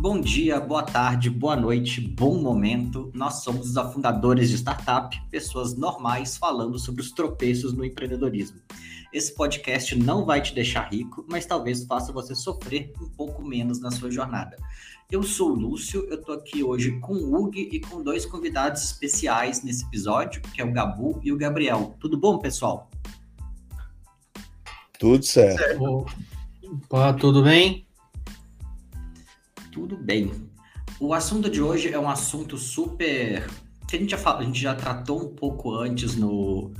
Bom dia, boa tarde, boa noite, bom momento. Nós somos os afundadores de startup, pessoas normais falando sobre os tropeços no empreendedorismo. Esse podcast não vai te deixar rico, mas talvez faça você sofrer um pouco menos na sua jornada. Eu sou o Lúcio, eu tô aqui hoje com o Hugo e com dois convidados especiais nesse episódio, que é o Gabu e o Gabriel. Tudo bom, pessoal? Tudo certo. Opa, tudo bem? Tudo bem. O assunto de hoje é um assunto super. que a gente já, a gente já tratou um pouco antes no,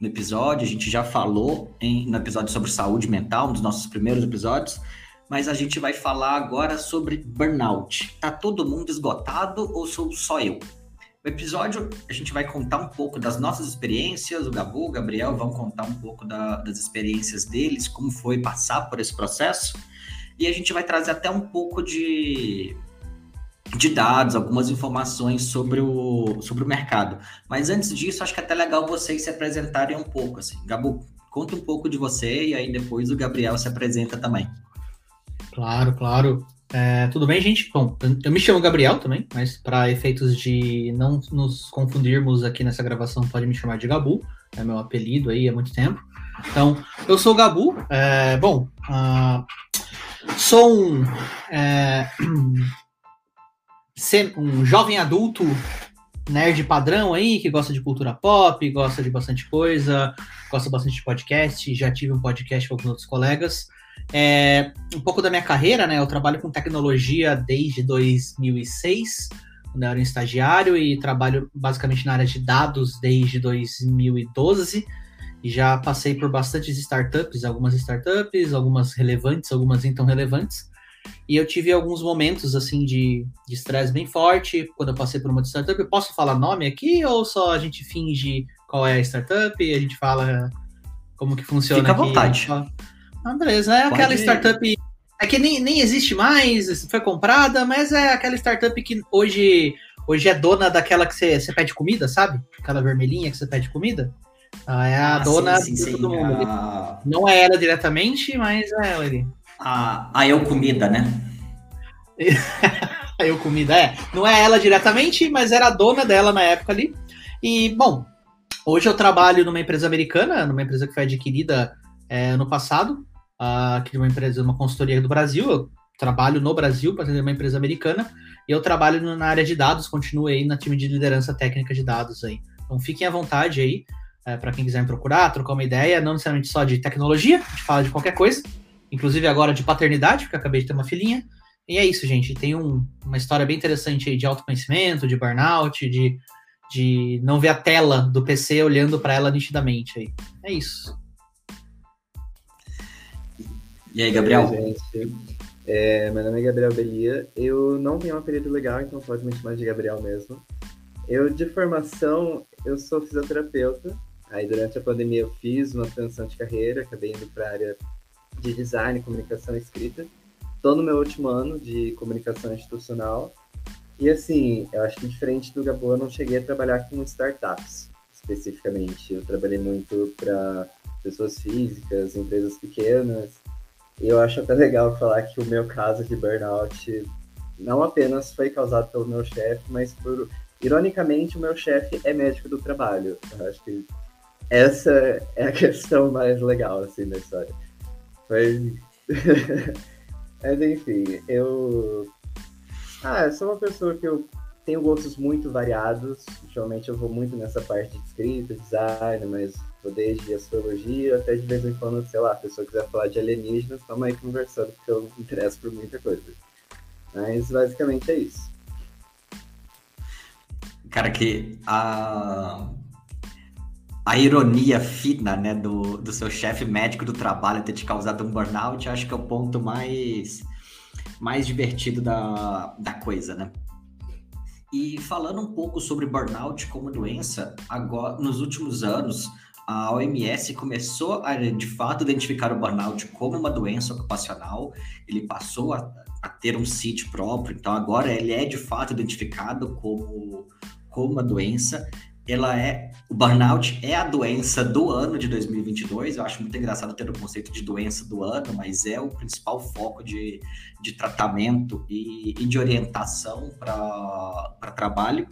no episódio, a gente já falou em, no episódio sobre saúde mental, um dos nossos primeiros episódios, mas a gente vai falar agora sobre burnout. Tá todo mundo esgotado ou sou só eu? O episódio a gente vai contar um pouco das nossas experiências, o Gabu, o Gabriel vão contar um pouco da, das experiências deles, como foi passar por esse processo e a gente vai trazer até um pouco de, de dados, algumas informações sobre o, sobre o mercado. Mas antes disso, acho que é até legal vocês se apresentarem um pouco. Assim. Gabu, conta um pouco de você e aí depois o Gabriel se apresenta também. Claro, claro. É, tudo bem, gente? Bom, eu me chamo Gabriel também, mas para efeitos de não nos confundirmos aqui nessa gravação, pode me chamar de Gabu, é meu apelido aí há muito tempo. Então, eu sou o Gabu. É, bom, uh, Sou um, é, um jovem adulto nerd padrão aí, que gosta de cultura pop, gosta de bastante coisa, gosta bastante de podcast, já tive um podcast com alguns outros colegas. É, um pouco da minha carreira, né? Eu trabalho com tecnologia desde 2006, quando eu era um estagiário, e trabalho basicamente na área de dados desde 2012 já passei por bastantes startups, algumas startups, algumas relevantes, algumas não tão relevantes. E eu tive alguns momentos assim de estresse bem forte quando eu passei por uma startup. Eu posso falar nome aqui ou só a gente finge qual é a startup e a gente fala como que funciona? Fica à vontade. Ah, beleza, é aquela startup é que nem, nem existe mais, foi comprada, mas é aquela startup que hoje hoje é dona daquela que você, você pede comida, sabe? Aquela vermelhinha que você pede comida. Ela é a ah, dona sim, sim, de todo sim, mundo. A... Não é ela diretamente, mas é ela ali. A, a Eu Comida, né? a Eu Comida, é. Não é ela diretamente, mas era a dona dela na época ali. E, bom, hoje eu trabalho numa empresa americana, numa empresa que foi adquirida é, ano passado, uh, que é uma empresa, uma consultoria do Brasil. Eu trabalho no Brasil para atender uma empresa americana. E eu trabalho na área de dados, continuo aí na time de liderança técnica de dados aí. Então fiquem à vontade aí é, para quem quiser me procurar, trocar uma ideia, não necessariamente só de tecnologia, a gente fala de qualquer coisa, inclusive agora de paternidade, porque eu acabei de ter uma filhinha. E é isso, gente. Tem um, uma história bem interessante aí de autoconhecimento, de burnout, de, de não ver a tela do PC olhando para ela nitidamente aí. É isso. E aí, Gabriel? Oi, gente. É, meu nome é Gabriel Belia. Eu não tenho um apelido legal, então pode me chamar de Gabriel mesmo. Eu, de formação, eu sou fisioterapeuta, Aí durante a pandemia eu fiz uma transição de carreira, acabei indo para a área de design, comunicação e escrita. Estou no meu último ano de comunicação institucional. E assim, eu acho que diferente do Gabo, eu não cheguei a trabalhar com startups especificamente. Eu trabalhei muito para pessoas físicas, empresas pequenas. E eu acho até legal falar que o meu caso de burnout não apenas foi causado pelo meu chefe, mas por ironicamente o meu chefe é médico do trabalho. Eu acho que essa é a questão mais legal, assim, da história. Mas, Mas enfim, eu. Ah, eu sou uma pessoa que eu tenho gostos muito variados. Ultimamente eu vou muito nessa parte de escrita, design, mas vou desde astrologia até de vez em quando, sei lá, a pessoa quiser falar de alienígenas, estamos aí conversando, porque eu me interesso por muita coisa. Mas basicamente é isso. Cara, que a a ironia fina, né, do, do seu chefe médico do trabalho ter te causado um burnout, acho que é o ponto mais, mais divertido da, da coisa, né? E falando um pouco sobre burnout como doença, agora, nos últimos anos, a OMS começou a, de fato, identificar o burnout como uma doença ocupacional, ele passou a, a ter um CIT próprio, então agora ele é de fato identificado como, como uma doença, ela é o burnout é a doença do ano de 2022. Eu acho muito engraçado ter o conceito de doença do ano, mas é o principal foco de, de tratamento e, e de orientação para trabalho.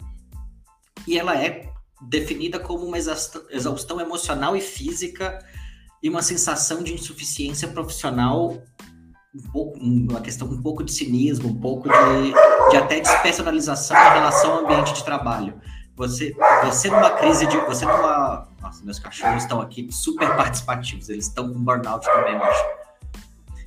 E ela é definida como uma exaustão emocional e física e uma sensação de insuficiência profissional um pouco, uma questão um pouco de cinismo, um pouco de, de até despersonalização em relação ao ambiente de trabalho. Você, você numa crise de. Você numa. Nossa, meus cachorros estão aqui super participativos, eles estão com burnout também, eu acho.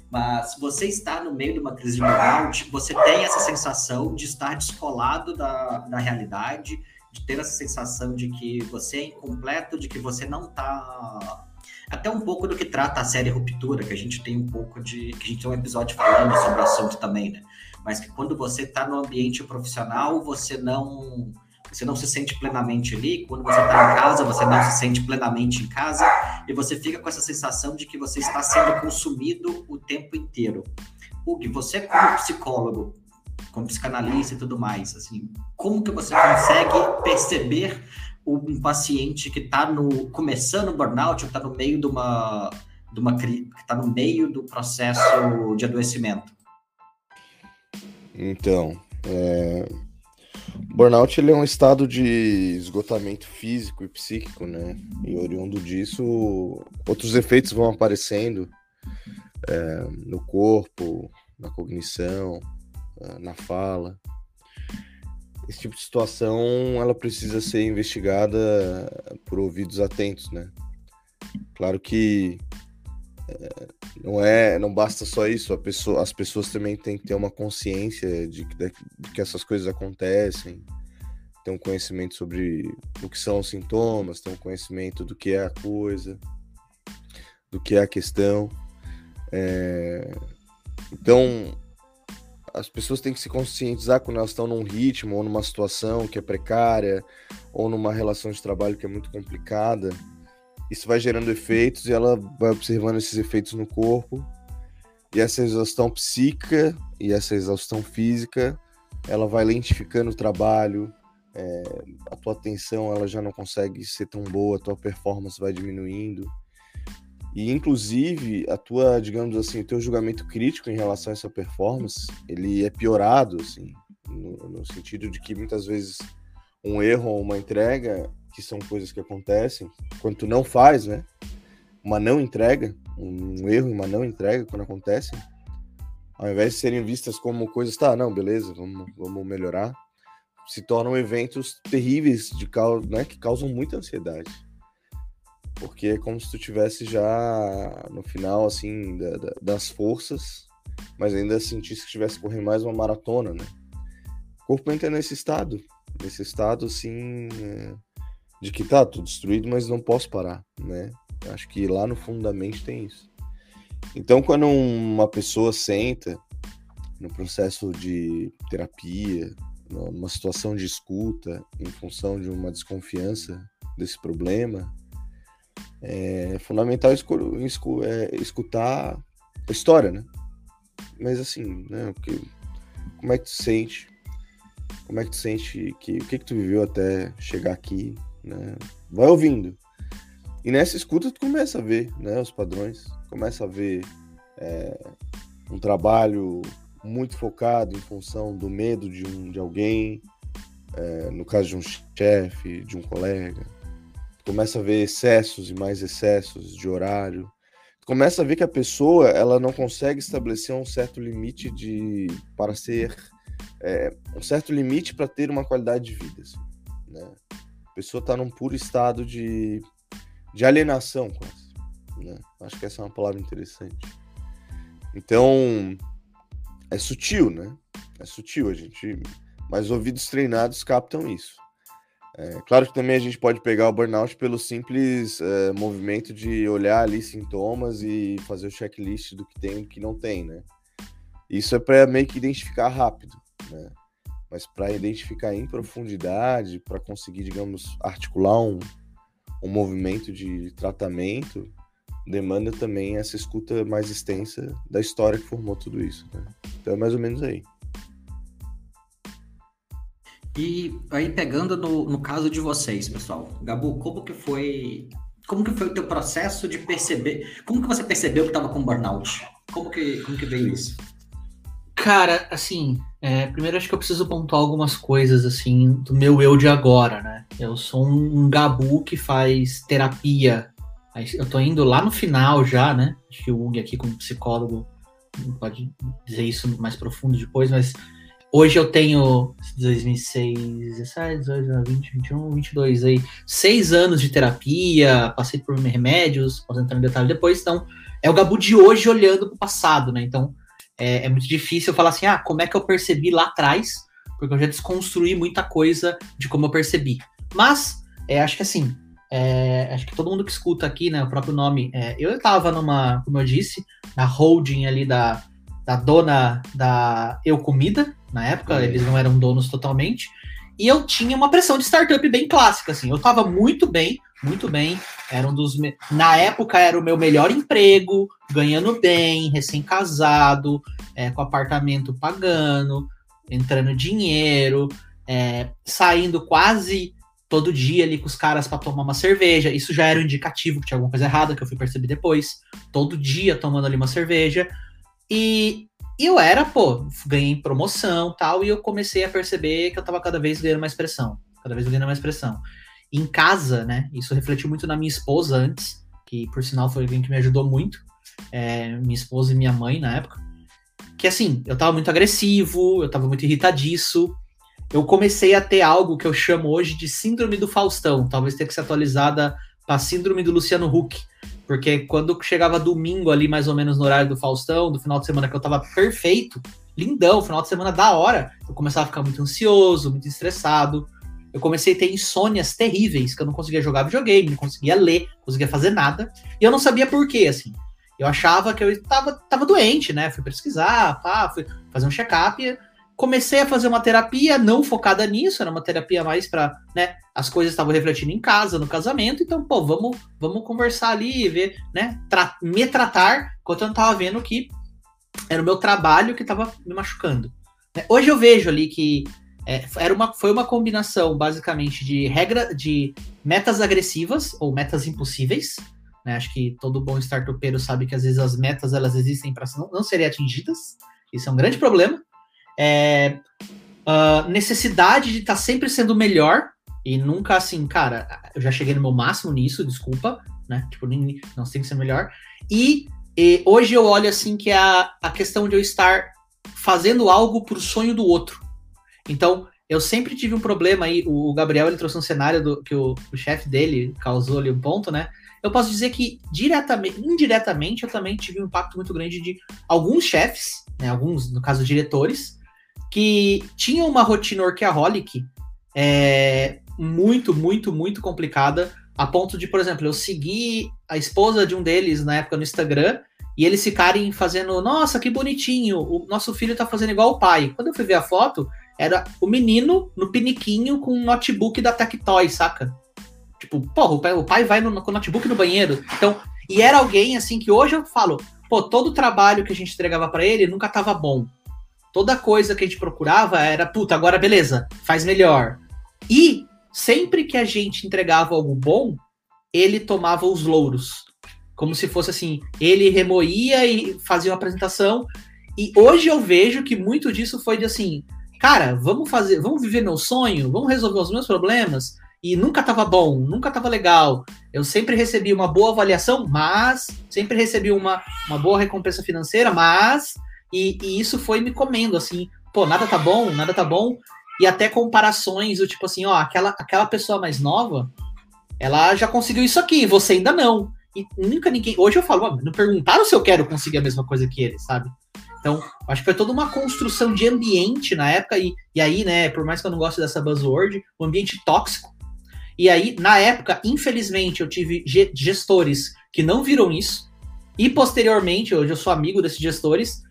Mas você está no meio de uma crise de burnout, você tem essa sensação de estar descolado da, da realidade, de ter essa sensação de que você é incompleto, de que você não está até um pouco do que trata a série Ruptura, que a gente tem um pouco de. que a gente tem um episódio falando sobre o assunto também, né? Mas que quando você está no ambiente profissional, você não você não se sente plenamente ali. Quando você está em casa, você não se sente plenamente em casa e você fica com essa sensação de que você está sendo consumido o tempo inteiro. Hugo, você como psicólogo, como psicanalista e tudo mais, assim, como que você consegue perceber um paciente que está no começando o burnout, ou está no meio de uma de uma que está no meio do processo de adoecimento? Então, é, Burnout ele é um estado de esgotamento físico e psíquico, né? E oriundo disso, outros efeitos vão aparecendo é, no corpo, na cognição, é, na fala. Esse tipo de situação ela precisa ser investigada por ouvidos atentos, né? Claro que não é, não basta só isso. Pessoa, as pessoas também têm que ter uma consciência de que, de que essas coisas acontecem, ter um conhecimento sobre o que são os sintomas, ter um conhecimento do que é a coisa, do que é a questão. É... Então, as pessoas têm que se conscientizar quando elas estão num ritmo ou numa situação que é precária ou numa relação de trabalho que é muito complicada isso vai gerando efeitos e ela vai observando esses efeitos no corpo. E essa exaustão psíquica e essa exaustão física, ela vai lentificando o trabalho, é, a tua atenção ela já não consegue ser tão boa, a tua performance vai diminuindo. E inclusive a tua, digamos assim, o teu julgamento crítico em relação a essa performance, ele é piorado, assim, no, no sentido de que muitas vezes um erro ou uma entrega que são coisas que acontecem, quando tu não faz, né? Uma não entrega, um erro, uma não entrega, quando acontece, ao invés de serem vistas como coisas, tá, não, beleza, vamos, vamos melhorar, se tornam eventos terríveis de né, que causam muita ansiedade. Porque é como se tu tivesse já no final, assim, da, da, das forças, mas ainda sentisse que estivesse correndo mais uma maratona, né? O corpo entra nesse estado, nesse estado, assim, é de que tá, tô destruído, mas não posso parar, né? Acho que lá no fundo da mente tem isso. Então, quando uma pessoa senta no processo de terapia, numa situação de escuta, em função de uma desconfiança desse problema, é fundamental é, escutar a história, né? Mas assim, né? Como é que tu sente? Como é que tu sente que o que que tu viveu até chegar aqui? Né? Vai ouvindo. E nessa escuta tu começa a ver né, os padrões, começa a ver é, um trabalho muito focado em função do medo de, um, de alguém, é, no caso de um chefe, de um colega. Começa a ver excessos e mais excessos de horário. Começa a ver que a pessoa ela não consegue estabelecer um certo limite de para ser é, um certo limite para ter uma qualidade de vida. Assim, né? A pessoa está num puro estado de, de alienação, quase. Né? Acho que essa é uma palavra interessante. Então, é sutil, né? É sutil, a gente. Mas ouvidos treinados captam isso. É, claro que também a gente pode pegar o burnout pelo simples é, movimento de olhar ali sintomas e fazer o checklist do que tem e do que não tem, né? Isso é para meio que identificar rápido, né? Mas para identificar em profundidade, para conseguir, digamos, articular um, um movimento de tratamento, demanda também essa escuta mais extensa da história que formou tudo isso. Né? Então é mais ou menos aí. E aí, pegando no, no caso de vocês, pessoal, Gabu, como que foi. Como que foi o teu processo de perceber? Como que você percebeu que estava com burnout? Como que, como que veio isso? Cara, assim, é, primeiro acho que eu preciso pontuar algumas coisas, assim, do meu eu de agora, né? Eu sou um, gabu que faz terapia. Eu tô indo lá no final já, né? Acho que o Ung aqui como psicólogo pode dizer isso mais profundo depois, mas hoje eu tenho 2006, 17, 18, 20, 21, 22 aí, seis anos de terapia, passei por remédios, posso entrar em detalhe depois, então é o Gabu de hoje olhando para o passado, né? Então é, é, muito difícil eu falar assim, ah, como é que eu percebi lá atrás, porque eu já desconstruí muita coisa de como eu percebi. Mas é, acho que assim, é, acho que todo mundo que escuta aqui, né, o próprio nome, é, eu estava numa, como eu disse, na holding ali da, da dona da Eu Comida, na época, eles não eram donos totalmente, e eu tinha uma pressão de startup bem clássica, assim, eu estava muito bem, muito bem, era um dos, na época era o meu melhor emprego, ganhando bem, recém-casado, é, com apartamento pagando, entrando dinheiro, é, saindo quase todo dia ali com os caras para tomar uma cerveja. Isso já era um indicativo que tinha alguma coisa errada, que eu fui perceber depois. Todo dia tomando ali uma cerveja. E eu era, pô, ganhei promoção tal, e eu comecei a perceber que eu tava cada vez ganhando mais pressão. Cada vez ganhando mais pressão. Em casa, né? Isso refletiu muito na minha esposa antes, que por sinal foi alguém que me ajudou muito. É, minha esposa e minha mãe na época. Que assim, eu tava muito agressivo, eu tava muito irritadiço, eu comecei a ter algo que eu chamo hoje de síndrome do Faustão, talvez tenha que ser atualizada para síndrome do Luciano Huck, porque quando chegava domingo ali, mais ou menos no horário do Faustão, do final de semana que eu tava perfeito, lindão, final de semana da hora, eu começava a ficar muito ansioso, muito estressado. Eu comecei a ter insônias terríveis, que eu não conseguia jogar videogame, não conseguia ler, não conseguia fazer nada. E eu não sabia por quê, assim. Eu achava que eu tava, tava doente, né? Fui pesquisar, pá, fui fazer um check-up comecei a fazer uma terapia não focada nisso, era uma terapia mais para, né, as coisas estavam refletindo em casa, no casamento, então, pô, vamos, vamos conversar ali, ver, né, tra me tratar, enquanto eu não tava vendo que era o meu trabalho que estava me machucando. Né, hoje eu vejo ali que é, era uma, foi uma combinação, basicamente, de regra, de metas agressivas ou metas impossíveis, né, acho que todo bom startupeiro sabe que às vezes as metas, elas existem para não, não serem atingidas, isso é um grande problema, é, uh, necessidade de estar tá sempre sendo melhor e nunca assim, cara, eu já cheguei no meu máximo nisso, desculpa, né? Tipo, não tem que ser melhor. E, e, hoje eu olho assim que é a, a questão de eu estar fazendo algo pro sonho do outro. Então, eu sempre tive um problema aí, o Gabriel ele trouxe um cenário do, que o, o chefe dele causou ali um ponto, né? Eu posso dizer que diretamente, indiretamente, eu também tive um impacto muito grande de alguns chefes, né? Alguns, no caso, diretores, que tinham uma rotina workaholic é, muito, muito, muito complicada, a ponto de, por exemplo, eu seguir a esposa de um deles na época no Instagram e eles ficarem fazendo, nossa, que bonitinho, o nosso filho tá fazendo igual o pai. Quando eu fui ver a foto, era o menino no piniquinho com um notebook da Tectoy, saca? Tipo, porra, o pai, o pai vai no, com o notebook no banheiro. Então, e era alguém assim que hoje eu falo, pô, todo o trabalho que a gente entregava para ele nunca tava bom toda coisa que a gente procurava era, puta, agora beleza, faz melhor. E sempre que a gente entregava algo bom, ele tomava os louros. Como se fosse assim, ele remoía e fazia uma apresentação. E hoje eu vejo que muito disso foi de assim, cara, vamos fazer, vamos viver meu sonho, vamos resolver os meus problemas. E nunca tava bom, nunca tava legal. Eu sempre recebi uma boa avaliação, mas sempre recebi uma, uma boa recompensa financeira, mas e, e, isso foi me comendo, assim, pô, nada tá bom, nada tá bom. E até comparações, do tipo assim, ó, aquela, aquela pessoa mais nova, ela já conseguiu isso aqui, você ainda não. E nunca ninguém. Hoje eu falo, não perguntaram se eu quero conseguir a mesma coisa que ele, sabe? Então, acho que foi toda uma construção de ambiente na época, e, e aí, né, por mais que eu não goste dessa buzzword, um ambiente tóxico. E aí, na época, infelizmente, eu tive gestores que não viram isso, e posteriormente, hoje eu sou amigo desses gestores,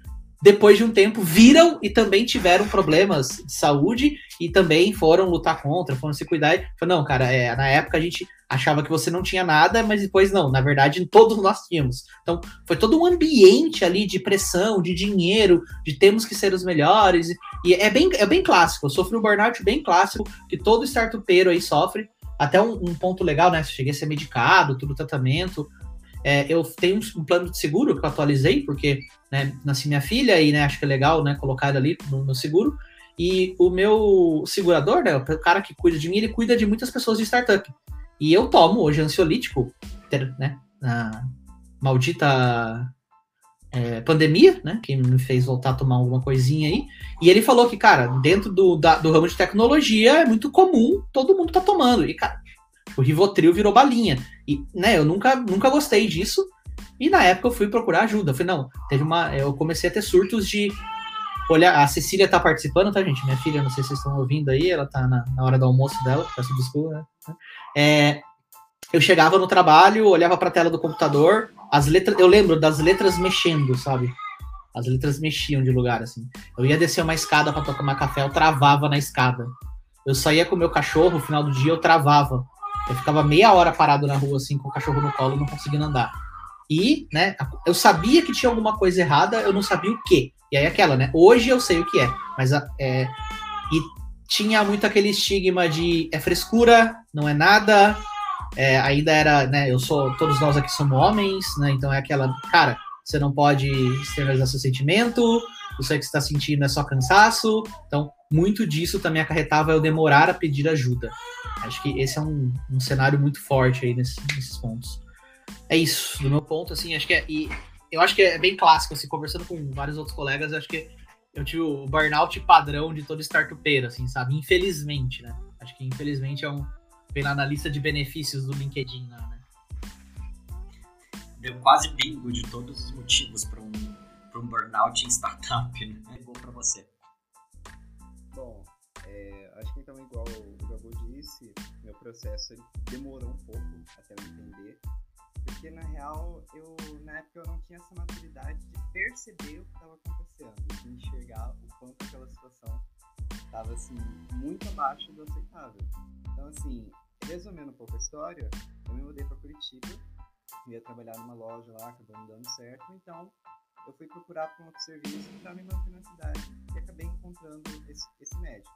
depois de um tempo, viram e também tiveram problemas de saúde e também foram lutar contra, foram se cuidar. E não, cara, é, na época a gente achava que você não tinha nada, mas depois não, na verdade todos nós tínhamos. Então foi todo um ambiente ali de pressão, de dinheiro, de temos que ser os melhores. E é bem, é bem clássico, eu sofri um burnout bem clássico, que todo startupeiro aí sofre. Até um, um ponto legal, né? Cheguei a ser medicado, tudo tratamento. É, eu tenho um plano de seguro que eu atualizei, porque né, nasci minha filha e né, acho que é legal né, colocar ali no meu seguro. E o meu segurador, né, o cara que cuida de mim, ele cuida de muitas pessoas de startup. E eu tomo hoje ansiolítico, né, na maldita é, pandemia, né, que me fez voltar a tomar alguma coisinha aí. E ele falou que, cara, dentro do, da, do ramo de tecnologia é muito comum, todo mundo tá tomando. E, cara, o Rivotril virou balinha. E, né, eu nunca, nunca gostei disso. E na época eu fui procurar ajuda. Eu falei, não, teve uma. Eu comecei a ter surtos de. Olha, a Cecília tá participando, tá, gente? Minha filha, não sei se vocês estão ouvindo aí, ela tá na, na hora do almoço dela, peço desculpa, né? É, eu chegava no trabalho, olhava para a tela do computador, as letras, eu lembro das letras mexendo, sabe? As letras mexiam de lugar assim. Eu ia descer uma escada para tomar café, eu travava na escada. Eu saía com o meu cachorro, no final do dia eu travava. Eu ficava meia hora parado na rua, assim, com o cachorro no colo, não conseguindo andar. E, né, eu sabia que tinha alguma coisa errada, eu não sabia o que. E aí aquela, né? Hoje eu sei o que é, mas é. E tinha muito aquele estigma de é frescura, não é nada. É, ainda era, né? Eu sou. Todos nós aqui somos homens, né? Então é aquela, cara, você não pode externalizar seu sentimento, isso aí que você está sentindo é só cansaço. Então, muito disso também acarretava eu demorar a pedir ajuda. Acho que esse é um, um cenário muito forte aí nesses, nesses pontos. É isso, do meu ponto, assim, acho que é. E eu acho que é bem clássico, assim, conversando com vários outros colegas, acho que eu tive o burnout padrão de todo startupeiro, assim, sabe? Infelizmente, né? Acho que infelizmente é um. Vem lá na lista de benefícios do LinkedIn, né? Deu quase bingo de todos os motivos para um, um burnout em startup, né? É bom para você. Bom, é, acho que então, igual o Gabu disse, meu processo demorou um pouco até eu entender, porque na real, eu na época eu não tinha essa maturidade de perceber o que estava acontecendo, de enxergar o quanto aquela situação estava assim muito abaixo do aceitável. Então assim, resumindo um pouco a história, eu me mudei para Curitiba, ia trabalhar numa loja lá, acabou não dando certo, então eu fui procurar para um outro serviço para me manter na cidade e acabei encontrando esse, esse médico.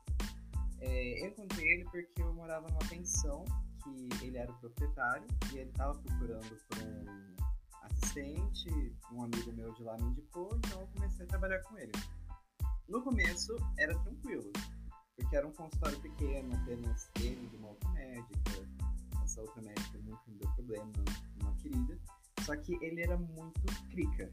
É, eu encontrei ele porque eu morava numa pensão que ele era o proprietário e ele estava procurando por um assistente, um amigo meu de lá me indicou, então eu comecei a trabalhar com ele. No começo era tranquilo, porque era um consultório pequeno, apenas ele de uma outra médica, essa outra médica nunca me deu problema, uma querida, só que ele era muito crica,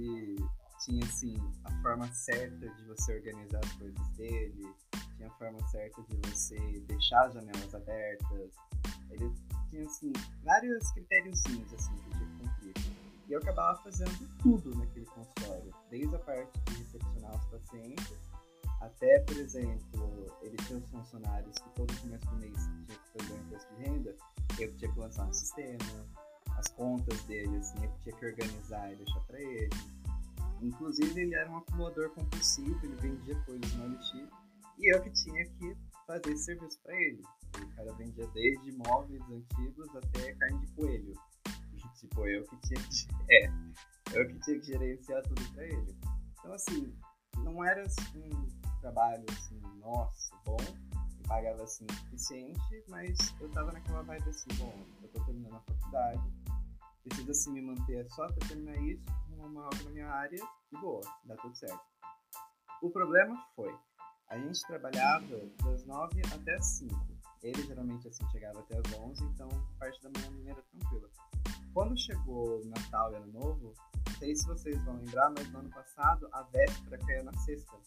ele tinha assim a forma certa de você organizar as coisas dele, tinha a forma certa de você deixar as janelas abertas. Ele tinha assim vários critériozinhos assim que tinha que cumprir. E eu acabava fazendo tudo naquele consultório, desde a parte de recepcionar os pacientes até, por exemplo, ele tinha os funcionários que todo começo do mês tinha que fazer o imposto de renda, eu tinha que lançar um sistema, as contas dele, assim, eu tinha que organizar e deixar para ele. Inclusive, ele era um acumulador compulsivo, ele vendia coisas no OLX e eu que tinha que fazer esse serviço para ele. O cara vendia desde móveis antigos até carne de coelho. E, tipo, eu que tinha que, é, eu que tinha que gerenciar tudo para ele. Então, assim, não era assim, um trabalho assim, nossa, bom, pagava assim suficiente, mas eu tava naquela vibe assim, bom, eu tô terminando a faculdade, preciso assim me manter só para terminar isso, uma algo na minha área e boa, dá tudo certo. O problema foi, a gente trabalhava das 9 até as 5. Ele geralmente assim chegava até as 11, então parte da manhã era tranquila. Quando chegou Natal e Ano Novo, não sei se vocês vão lembrar, mas no ano passado a véspera caiu na sexta.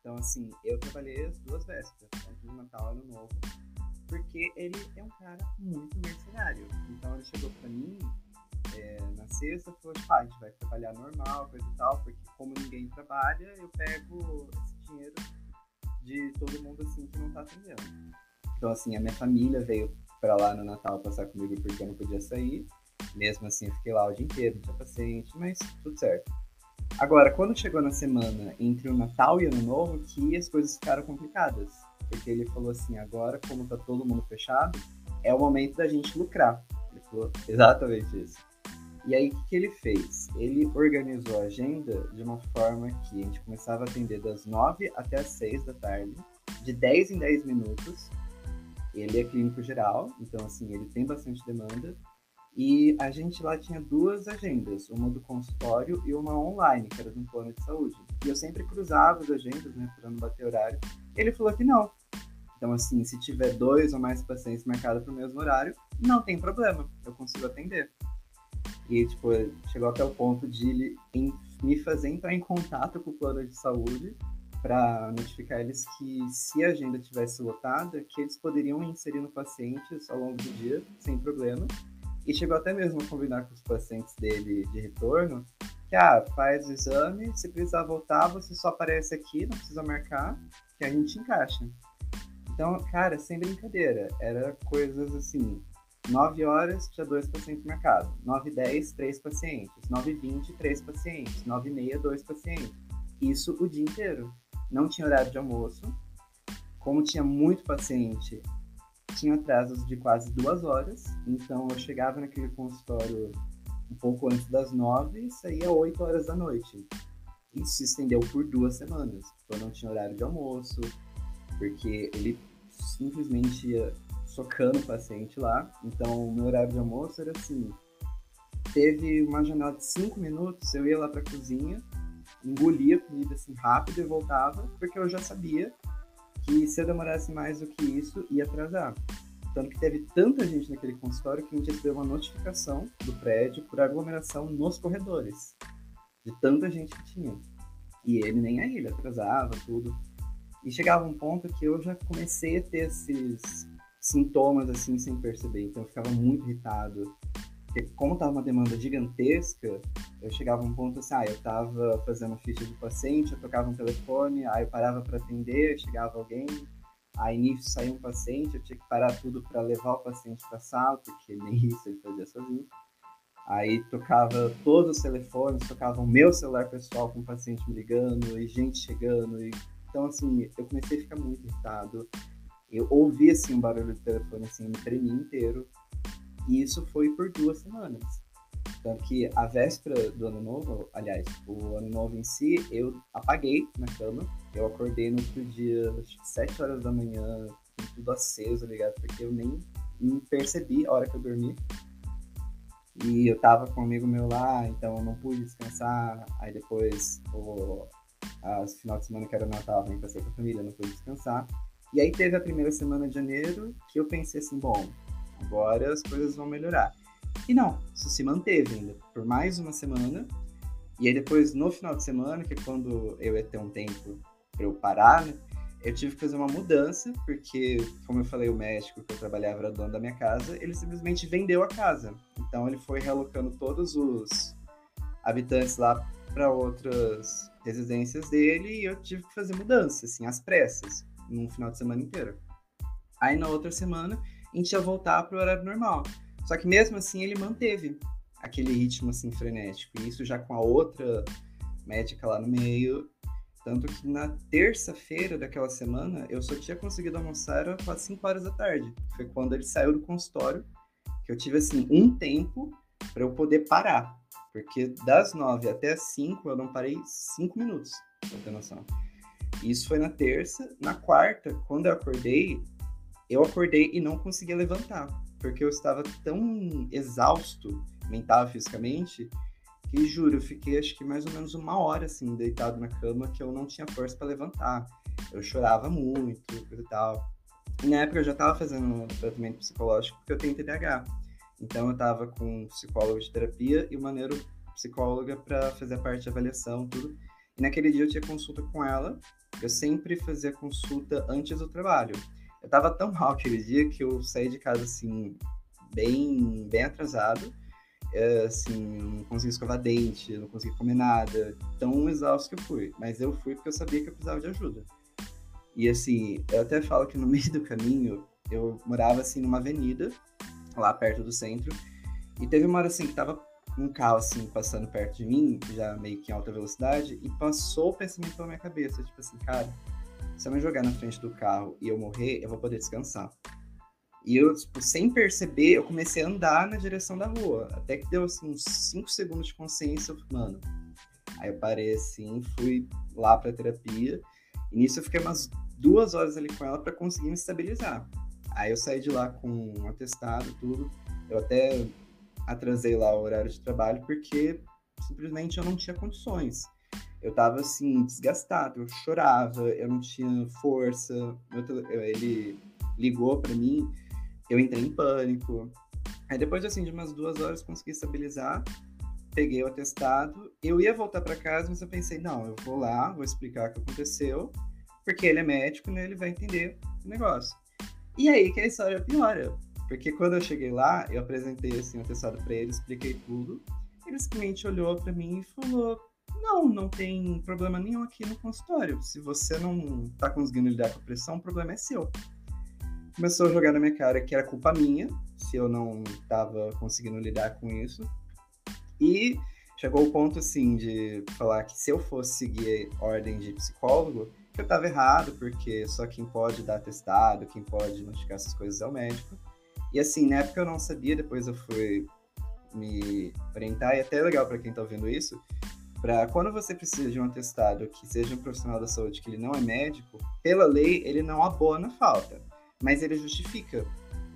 Então, assim, eu trabalhei as duas vésperas, tanto no Natal e Ano Novo, porque ele é um cara muito mercenário. Então, ele chegou pra mim é, na sexta, falou: tipo, ah, a gente vai trabalhar normal, coisa e tal, porque como ninguém trabalha, eu pego esse dinheiro de todo mundo assim que não tá atendendo. Então, assim, a minha família veio para lá no Natal passar comigo porque eu não podia sair. Mesmo assim, eu fiquei lá o dia inteiro, tinha paciente, mas tudo certo. Agora, quando chegou na semana entre o Natal e o Ano Novo, que as coisas ficaram complicadas. Porque ele falou assim, agora, como tá todo mundo fechado, é o momento da gente lucrar. Exatamente isso. E aí, o que, que ele fez? Ele organizou a agenda de uma forma que a gente começava a atender das 9 até as 6 da tarde, de 10 em 10 minutos. Ele é clínico geral, então, assim, ele tem bastante demanda. E a gente lá tinha duas agendas, uma do consultório e uma online, que era um plano de saúde. E eu sempre cruzava as agendas, né, para não bater horário. Ele falou que não. Então, assim, se tiver dois ou mais pacientes marcados para o mesmo horário, não tem problema, eu consigo atender. E, tipo, chegou até o ponto de ele me fazer entrar em contato com o plano de saúde para notificar eles que se a agenda tivesse lotada, que eles poderiam ir inserindo pacientes ao longo do dia, sem problema, e chegou até mesmo a combinar com os pacientes dele de retorno, que ah, faz o exame, se precisar voltar, você só aparece aqui, não precisa marcar, que a gente encaixa. Então, cara, sem brincadeira, era coisas assim, 9 horas tinha dois pacientes marcados, 9 e 10, três pacientes, 9 e 20, três pacientes, 9 e meia, dois pacientes. Isso o dia inteiro. Não tinha horário de almoço. Como tinha muito paciente, tinha atrasos de quase duas horas, então eu chegava naquele consultório um pouco antes das nove e saía oito horas da noite. Isso se estendeu por duas semanas. Eu não tinha horário de almoço, porque ele simplesmente ia socando o paciente lá. Então, meu horário de almoço era assim: teve uma janela de cinco minutos, eu ia lá para a cozinha, engolia a comida assim rápido e voltava, porque eu já sabia que se eu demorasse mais do que isso, ia atrasar. Tanto que teve tanta gente naquele consultório que a gente recebeu uma notificação do prédio por aglomeração nos corredores. De tanta gente que tinha. E ele nem aí, ele atrasava tudo. E chegava um ponto que eu já comecei a ter esses sintomas assim sem perceber. Então eu ficava muito irritado. Porque como tava uma demanda gigantesca, eu chegava a um ponto assim, ah, eu tava fazendo ficha de paciente, eu tocava um telefone, aí eu parava para atender, chegava alguém, aí nisso saía um paciente, eu tinha que parar tudo para levar o paciente para sala, porque nem isso ele fazia sozinho. Aí tocava todos os telefones, tocava o meu celular pessoal com o paciente me ligando e gente chegando. E... Então, assim, eu comecei a ficar muito irritado. Eu ouvi, assim, um barulho de telefone, assim, me tremi inteiro. E isso foi por duas semanas. Tanto que a véspera do ano novo, aliás, o ano novo em si, eu apaguei na cama. Eu acordei no outro dia, às 7 horas da manhã, tudo aceso, ligado? Porque eu nem, nem percebi a hora que eu dormi. E eu tava com um amigo meu lá, então eu não pude descansar. Aí depois, o as final de semana que era Natal, também passei com a família, não pude descansar. E aí teve a primeira semana de janeiro, que eu pensei assim, bom, agora as coisas vão melhorar. E não, isso se manteve ainda por mais uma semana. E aí depois, no final de semana, que é quando eu ia ter um tempo para eu parar, né? Eu tive que fazer uma mudança, porque, como eu falei, o médico que eu trabalhava era dono da minha casa, ele simplesmente vendeu a casa. Então ele foi realocando todos os habitantes lá para outras residências dele e eu tive que fazer mudança, assim, às pressas, num final de semana inteiro. Aí na outra semana a gente ia voltar para o horário normal. Só que mesmo assim ele manteve aquele ritmo assim frenético. E isso já com a outra médica lá no meio. Tanto que na terça-feira daquela semana eu só tinha conseguido almoçar às 5 horas da tarde. Foi quando ele saiu do consultório, que eu tive assim um tempo para eu poder parar. Porque das 9 até as 5 eu não parei 5 minutos, pra ter noção. Isso foi na terça. Na quarta, quando eu acordei, eu acordei e não conseguia levantar porque eu estava tão exausto mental e fisicamente que juro, eu fiquei acho que mais ou menos uma hora assim deitado na cama que eu não tinha força para levantar. Eu chorava muito e tal. E na época eu já estava fazendo tratamento psicológico porque eu tenho TDAH. Então eu estava com um psicólogo de terapia e uma neuropsicóloga para fazer a parte de avaliação, tudo. E naquele dia eu tinha consulta com ela. Eu sempre fazia consulta antes do trabalho. Eu tava tão mal aquele dia que eu saí de casa, assim, bem, bem atrasado. É, assim, não consegui escovar dente, não consegui comer nada. Tão exausto que eu fui. Mas eu fui porque eu sabia que eu precisava de ajuda. E, assim, eu até falo que no meio do caminho, eu morava, assim, numa avenida, lá perto do centro. E teve uma hora, assim, que tava um carro assim passando perto de mim, já meio que em alta velocidade, e passou o pensamento pela minha cabeça, tipo assim, cara, se eu me jogar na frente do carro e eu morrer, eu vou poder descansar. E eu, tipo, sem perceber, eu comecei a andar na direção da rua. Até que deu, assim, uns 5 segundos de consciência. Eu, mano, aí eu parei, assim, fui lá pra terapia. E nisso eu fiquei umas duas horas ali com ela para conseguir me estabilizar. Aí eu saí de lá com um atestado, tudo. Eu até atrasei lá o horário de trabalho porque simplesmente eu não tinha condições. Eu tava assim, desgastado, eu chorava, eu não tinha força. Ele ligou para mim, eu entrei em pânico. Aí depois assim, de umas duas horas consegui estabilizar, peguei o atestado. Eu ia voltar para casa, mas eu pensei, não, eu vou lá, vou explicar o que aconteceu, porque ele é médico, né? Ele vai entender o negócio. E aí que a história piora. Porque quando eu cheguei lá, eu apresentei assim, o atestado para ele, expliquei tudo. Ele simplesmente olhou para mim e falou: Não, não tem problema nenhum aqui no consultório. Se você não tá conseguindo lidar com a pressão, o problema é seu. Começou a jogar na minha cara que era culpa minha, se eu não tava conseguindo lidar com isso. E chegou o ponto, assim, de falar que se eu fosse seguir ordem de psicólogo, eu tava errado, porque só quem pode dar atestado, quem pode notificar essas coisas é o médico. E assim, na época eu não sabia, depois eu fui me orientar, e até é legal para quem está ouvindo isso, para quando você precisa de um atestado que seja um profissional da saúde que ele não é médico, pela lei ele não abona a falta, mas ele justifica.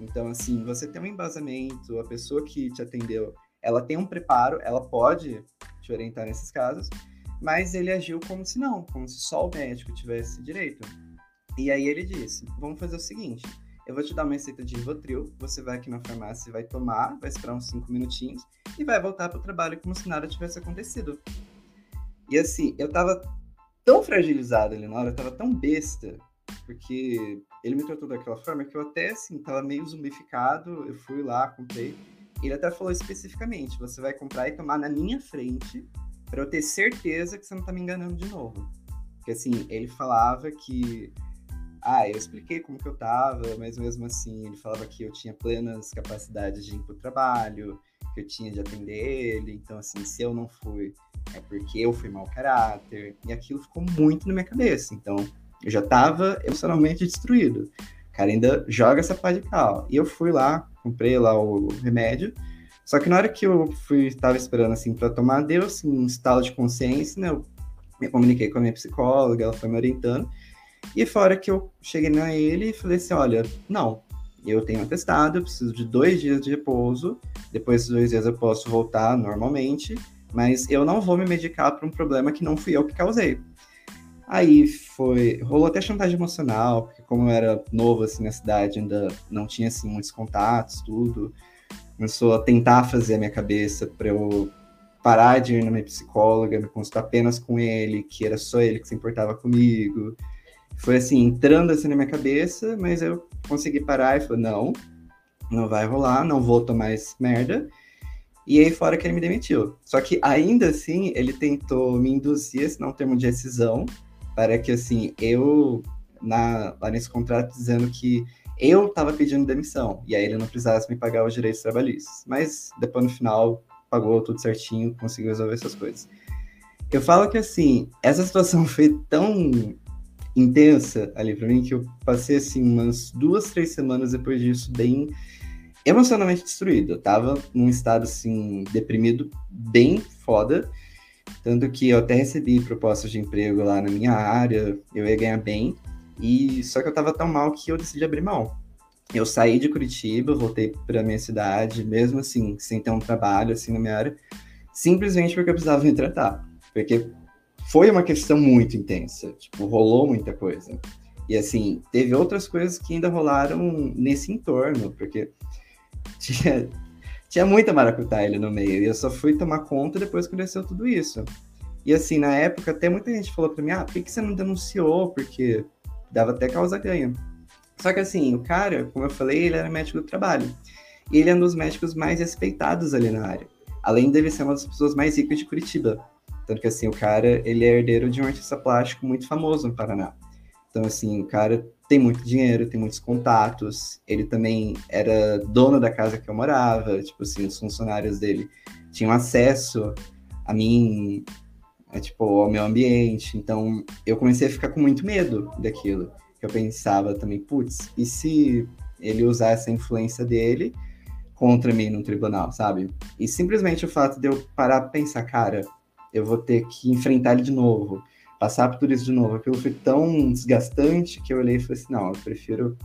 Então, assim, você tem um embasamento, a pessoa que te atendeu, ela tem um preparo, ela pode te orientar nesses casos, mas ele agiu como se não, como se só o médico tivesse direito. E aí ele disse: vamos fazer o seguinte eu vou te dar uma receita de Rivotril, você vai aqui na farmácia, vai tomar, vai esperar uns 5 minutinhos e vai voltar para o trabalho como se nada tivesse acontecido. E assim, eu tava tão fragilizado ali na hora, eu tava tão besta, porque ele me tratou daquela forma que eu até assim, tava meio zumbificado, eu fui lá, comprei. Ele até falou especificamente: você vai comprar e tomar na minha frente para eu ter certeza que você não tá me enganando de novo. Porque assim, ele falava que ah, eu expliquei como que eu tava, mas mesmo assim ele falava que eu tinha plenas capacidades de ir pro trabalho, que eu tinha de atender ele, então assim, se eu não fui, é porque eu fui mau caráter, e aquilo ficou muito na minha cabeça, então eu já tava emocionalmente destruído. O cara ainda joga essa pá de cal. E eu fui lá, comprei lá o remédio, só que na hora que eu fui, tava esperando assim para tomar, deu assim um estalo de consciência, né? Eu me comuniquei com a minha psicóloga, ela foi me orientando, e fora que eu cheguei na ele e falei assim: olha, não, eu tenho atestado, eu preciso de dois dias de repouso, depois desses dois dias eu posso voltar normalmente, mas eu não vou me medicar para um problema que não fui eu que causei. Aí foi, rolou até chantagem emocional, porque como eu era novo assim na cidade, ainda não tinha assim muitos contatos, tudo. Começou a tentar fazer a minha cabeça para eu parar de ir na minha psicóloga, me consultar apenas com ele, que era só ele que se importava comigo foi assim, entrando assim na minha cabeça, mas eu consegui parar e falei, não, não vai rolar, não vou tomar esse merda. E aí fora que ele me demitiu. Só que ainda assim, ele tentou me induzir, se não termo de rescisão, para que assim, eu na, lá nesse contrato dizendo que eu estava pedindo demissão, e aí ele não precisasse me pagar os direitos trabalhistas. Mas depois no final pagou tudo certinho, conseguiu resolver essas coisas. Eu falo que assim, essa situação foi tão intensa ali para mim que eu passei assim umas duas, três semanas depois disso bem emocionalmente destruído. Eu tava num estado assim deprimido bem foda, tanto que eu até recebi propostas de emprego lá na minha área, eu ia ganhar bem, e só que eu tava tão mal que eu decidi abrir mão. Eu saí de Curitiba, voltei para minha cidade, mesmo assim, sem ter um trabalho assim na minha área, simplesmente porque eu precisava me tratar. Porque foi uma questão muito intensa, tipo, rolou muita coisa. E assim, teve outras coisas que ainda rolaram nesse entorno, porque tinha, tinha muita maracutaia no meio, e eu só fui tomar conta depois que aconteceu tudo isso. E assim, na época, até muita gente falou pra mim, ah, por que, que você não denunciou? Porque dava até causa ganha. Só que assim, o cara, como eu falei, ele era médico do trabalho. E ele é um dos médicos mais respeitados ali na área. Além dele ser uma das pessoas mais ricas de Curitiba. Tanto que, assim, o cara, ele é herdeiro de um artista plástico muito famoso no Paraná. Então, assim, o cara tem muito dinheiro, tem muitos contatos. Ele também era dono da casa que eu morava, tipo assim, os funcionários dele tinham acesso a mim, a, tipo, ao meu ambiente. Então, eu comecei a ficar com muito medo daquilo. Eu pensava também, putz, e se ele usar essa influência dele contra mim no tribunal, sabe? E simplesmente o fato de eu parar pra pensar, cara, eu vou ter que enfrentar ele de novo passar por tudo isso de novo. Aquilo foi tão desgastante que eu olhei e falei assim: não, eu prefiro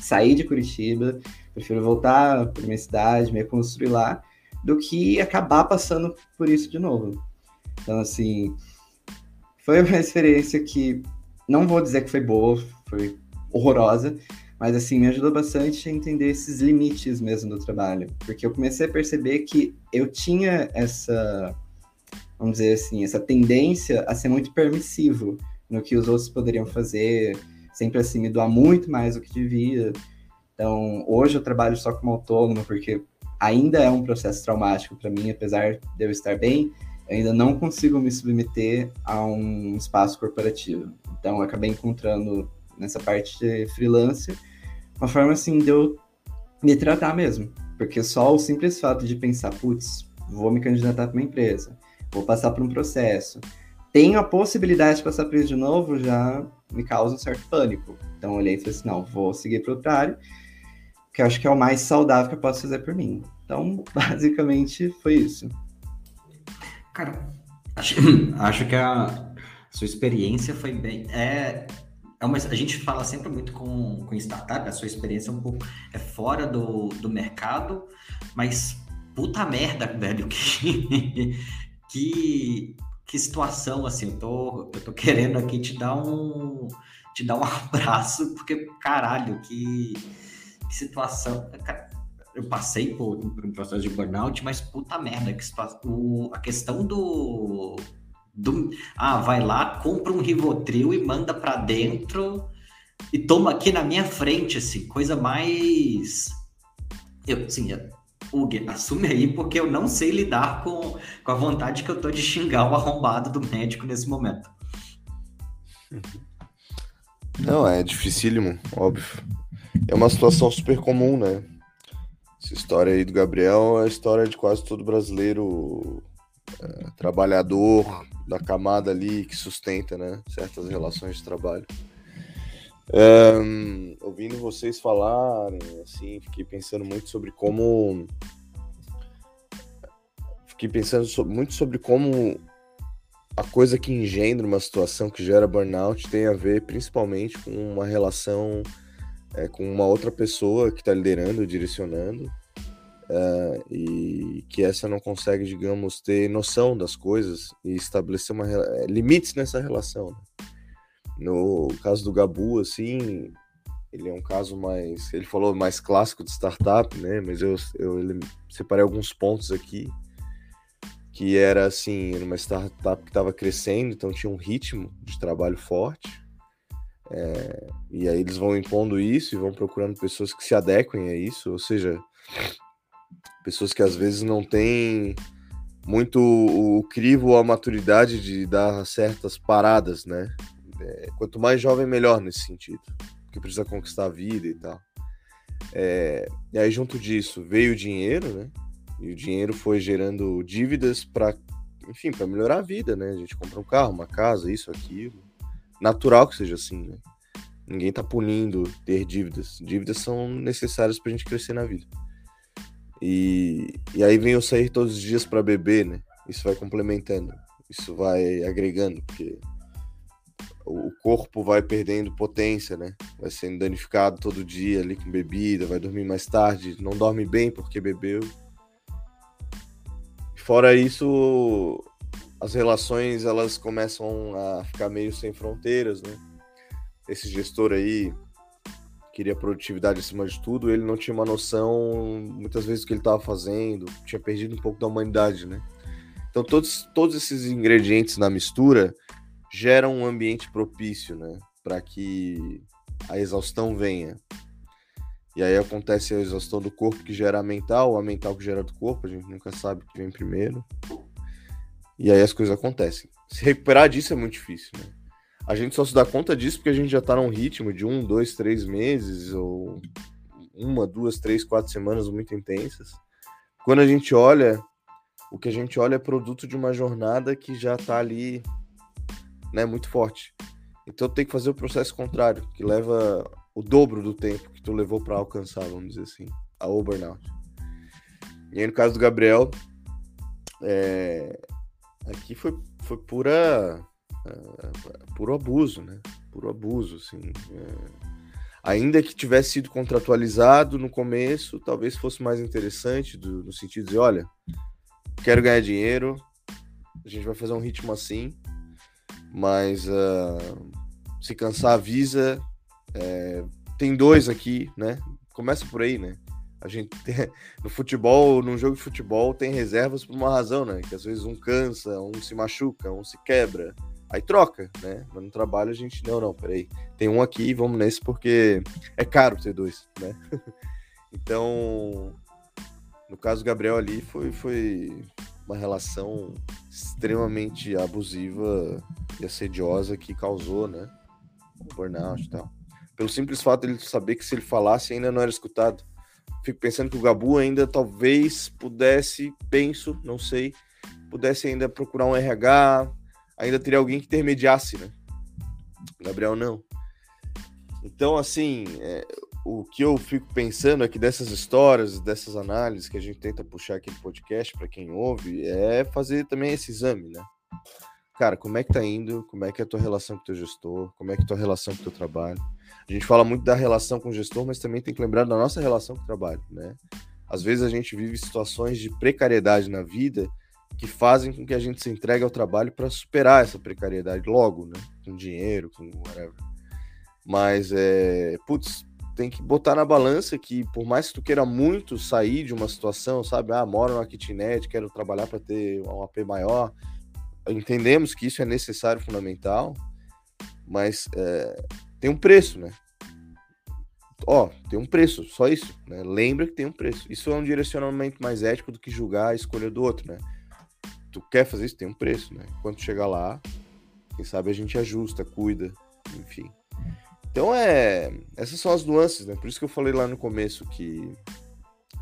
sair de Curitiba, prefiro voltar para minha cidade, me construir lá, do que acabar passando por isso de novo. Então, assim, foi uma experiência que não vou dizer que foi boa, foi horrorosa, mas assim, me ajudou bastante a entender esses limites mesmo do trabalho, porque eu comecei a perceber que eu tinha essa vamos dizer assim, essa tendência a ser muito permissivo no que os outros poderiam fazer, sempre assim, me doar muito mais do que devia. Então, hoje eu trabalho só como autônomo, porque ainda é um processo traumático para mim, apesar de eu estar bem, ainda não consigo me submeter a um espaço corporativo. Então, acabei encontrando nessa parte de freelance uma forma assim de eu me tratar mesmo. Porque só o simples fato de pensar, putz, vou me candidatar para uma empresa, vou passar por um processo. Tenho a possibilidade de passar por isso de novo, já me causa um certo pânico. Então eu olhei e falei assim, não, vou seguir para outra área, que eu acho que é o mais saudável que eu posso fazer por mim. Então, basicamente, foi isso. Cara, acho, acho que a sua experiência foi bem. É, é uma, a gente fala sempre muito com, com startup, a sua experiência é um pouco é fora do, do mercado, mas puta merda, velho, que, que, que situação, assim, eu tô, eu tô querendo aqui te dar um, te dar um abraço, porque, caralho, que, que situação. Eu passei por, por, um processo de burnout, mas puta merda, que o, a questão do, do. Ah, vai lá, compra um Rivotril e manda para dentro e toma aqui na minha frente, assim, coisa mais. Eu, assim, Hugo, assume aí, porque eu não sei lidar com, com a vontade que eu tô de xingar o arrombado do médico nesse momento. Não, é dificílimo, óbvio. É uma situação super comum, né? Essa história aí do Gabriel é a história de quase todo brasileiro é, trabalhador, da camada ali que sustenta, né? Certas relações de trabalho. Ouvindo vocês falarem, assim, fiquei pensando muito sobre como. Fiquei pensando so, muito sobre como a coisa que engendra uma situação que gera burnout tem a ver principalmente com uma relação é, com uma outra pessoa que está liderando, direcionando, uh, e que essa não consegue, digamos, ter noção das coisas e estabelecer uma, limites nessa relação. Né? No caso do Gabu, assim, ele é um caso mais. Ele falou mais clássico de startup, né? Mas eu, eu separei alguns pontos aqui. Que era assim, uma startup que estava crescendo, então tinha um ritmo de trabalho forte. É, e aí eles vão impondo isso e vão procurando pessoas que se adequem a isso, ou seja, pessoas que às vezes não têm muito o crivo ou a maturidade de dar certas paradas, né? É, quanto mais jovem, melhor nesse sentido, porque precisa conquistar a vida e tal. É, e aí, junto disso, veio o dinheiro, né? E o dinheiro foi gerando dívidas para, enfim, para melhorar a vida, né? A gente compra um carro, uma casa, isso, aquilo. Natural que seja assim, né? Ninguém tá punindo ter dívidas. Dívidas são necessárias pra gente crescer na vida. E, e aí vem eu sair todos os dias para beber, né? Isso vai complementando. Isso vai agregando, porque o corpo vai perdendo potência, né? Vai sendo danificado todo dia ali com bebida, vai dormir mais tarde, não dorme bem porque bebeu. Fora isso, as relações elas começam a ficar meio sem fronteiras, né? Esse gestor aí queria produtividade acima de tudo, ele não tinha uma noção muitas vezes do que ele estava fazendo, tinha perdido um pouco da humanidade, né? Então todos, todos esses ingredientes na mistura gera um ambiente propício, né, para que a exaustão venha. E aí acontece a exaustão do corpo que gera a mental, a mental que gera do corpo, a gente nunca sabe o que vem primeiro. E aí as coisas acontecem. Se recuperar disso é muito difícil, né? A gente só se dá conta disso porque a gente já tá num ritmo de um, dois, três meses, ou uma, duas, três, quatro semanas muito intensas. Quando a gente olha, o que a gente olha é produto de uma jornada que já tá ali, né, muito forte. Então tem que fazer o processo contrário, que leva o dobro do tempo que tu levou para alcançar, vamos dizer assim, a burnout. E aí no caso do Gabriel, é, aqui foi, foi pura uh, puro abuso, né? Puro abuso, assim. É, ainda que tivesse sido contratualizado no começo, talvez fosse mais interessante do, no sentido de olha, quero ganhar dinheiro, a gente vai fazer um ritmo assim, mas uh, se cansar avisa. É, tem dois aqui, né? Começa por aí, né? A gente tem, no futebol, num jogo de futebol, tem reservas por uma razão, né? Que às vezes um cansa, um se machuca, um se quebra. Aí troca, né? Mas no trabalho a gente, não, não, peraí. Tem um aqui, vamos nesse porque é caro ter dois, né? então, no caso do Gabriel ali, foi, foi uma relação extremamente abusiva e assediosa que causou, né? O burnout e tal. Pelo simples fato de ele saber que se ele falasse ainda não era escutado. Fico pensando que o Gabu ainda talvez pudesse, penso, não sei, pudesse ainda procurar um RH, ainda teria alguém que intermediasse, né? Gabriel não. Então, assim, é, o que eu fico pensando é que dessas histórias, dessas análises que a gente tenta puxar aqui no podcast para quem ouve, é fazer também esse exame, né? Cara, como é que tá indo? Como é que é a tua relação com o teu gestor? Como é que é a tua relação com o teu trabalho? A gente fala muito da relação com o gestor, mas também tem que lembrar da nossa relação com o trabalho, né? Às vezes a gente vive situações de precariedade na vida que fazem com que a gente se entregue ao trabalho para superar essa precariedade logo, né? Com dinheiro, com whatever. Mas, é, putz, tem que botar na balança que, por mais que tu queira muito sair de uma situação, sabe? Ah, moro numa kitnet, quero trabalhar para ter um AP maior. Entendemos que isso é necessário, fundamental, mas é, tem um preço, né? Ó, tem um preço, só isso. Né? Lembra que tem um preço. Isso é um direcionamento mais ético do que julgar a escolha do outro, né? tu quer fazer isso, tem um preço, né? Quando chegar lá, quem sabe a gente ajusta, cuida, enfim. Então é. Essas são as nuances, né? Por isso que eu falei lá no começo que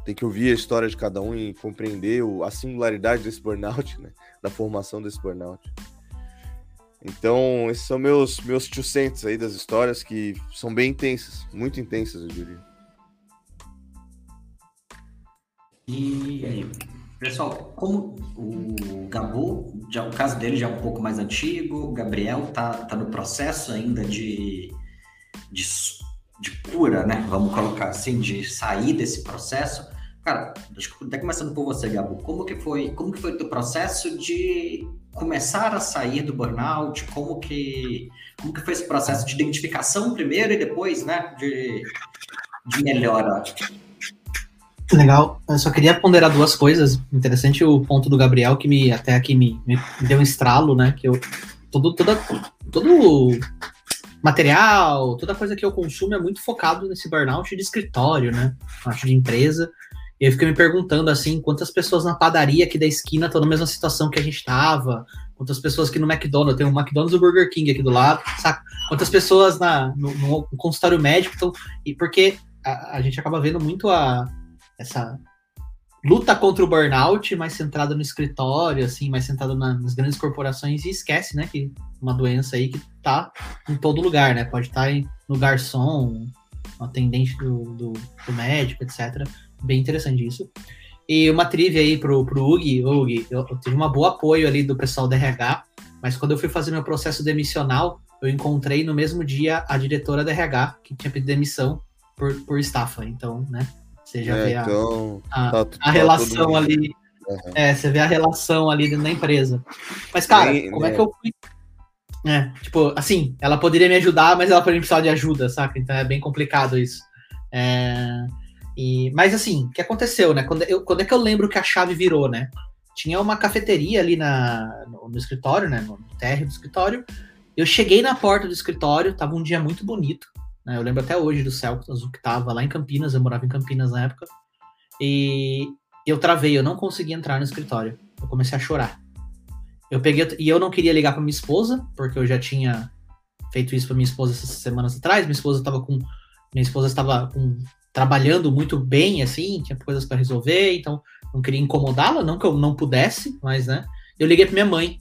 tem que ouvir a história de cada um e compreender a singularidade desse burnout, né? Da formação desse burnout. Então, esses são meus meus 200 aí das histórias que são bem intensas, muito intensas, eu diria. E Pessoal, como o Gabu, já, o caso dele já é um pouco mais antigo, o Gabriel tá, tá no processo ainda de, de, de cura, né? Vamos colocar assim, de sair desse processo. Cara, até começando por você, Gabu, como que foi, como que foi o teu processo de começar a sair do burnout? Como que, como que foi esse processo de identificação primeiro e depois, né, de, de melhora? Legal. Eu só queria ponderar duas coisas. Interessante o ponto do Gabriel, que me até aqui me, me deu um estralo, né? Que eu. Todo, toda, todo material, toda coisa que eu consumo é muito focado nesse burnout de escritório, né? Acho de empresa. E eu fiquei me perguntando assim, quantas pessoas na padaria aqui da esquina estão na mesma situação que a gente estava, quantas pessoas aqui no McDonald's, tem um McDonald's e o Burger King aqui do lado, saca? Quantas pessoas na, no, no consultório médico estão. E porque a, a gente acaba vendo muito a, essa luta contra o burnout, mais centrada no escritório, assim, mais centrada na, nas grandes corporações e esquece, né, que uma doença aí que tá em todo lugar, né? Pode estar tá no garçom, no atendente do, do, do, médico, etc. Bem interessante isso. E uma trivia aí pro, pro Ug, Ug, eu, eu tive um bom apoio ali do pessoal da RH, mas quando eu fui fazer meu processo demissional, eu encontrei no mesmo dia a diretora da RH, que tinha pedido demissão por, por estafa, então, né, você já é, vê a, então, a, tá, a tá relação ali. Uhum. É, você vê a relação ali dentro da empresa. Mas, cara, como é né? que eu fui. É, tipo, assim, ela poderia me ajudar, mas ela poderia precisar de ajuda, saca? Então é bem complicado isso. É, e, mas assim, o que aconteceu, né? Quando, eu, quando é que eu lembro que a chave virou, né? Tinha uma cafeteria ali na, no, no escritório, né? No térreo do escritório. Eu cheguei na porta do escritório, tava um dia muito bonito. Né? Eu lembro até hoje do Celtas, Azul que estava lá em Campinas, eu morava em Campinas na época. E eu travei, eu não consegui entrar no escritório. Eu comecei a chorar. Eu peguei e eu não queria ligar para minha esposa, porque eu já tinha feito isso para minha esposa essas semanas atrás. Minha esposa estava com. Minha esposa estava com, trabalhando muito bem, assim, tinha coisas para resolver, então não queria incomodá-la, não que eu não pudesse, mas, né? Eu liguei para minha mãe.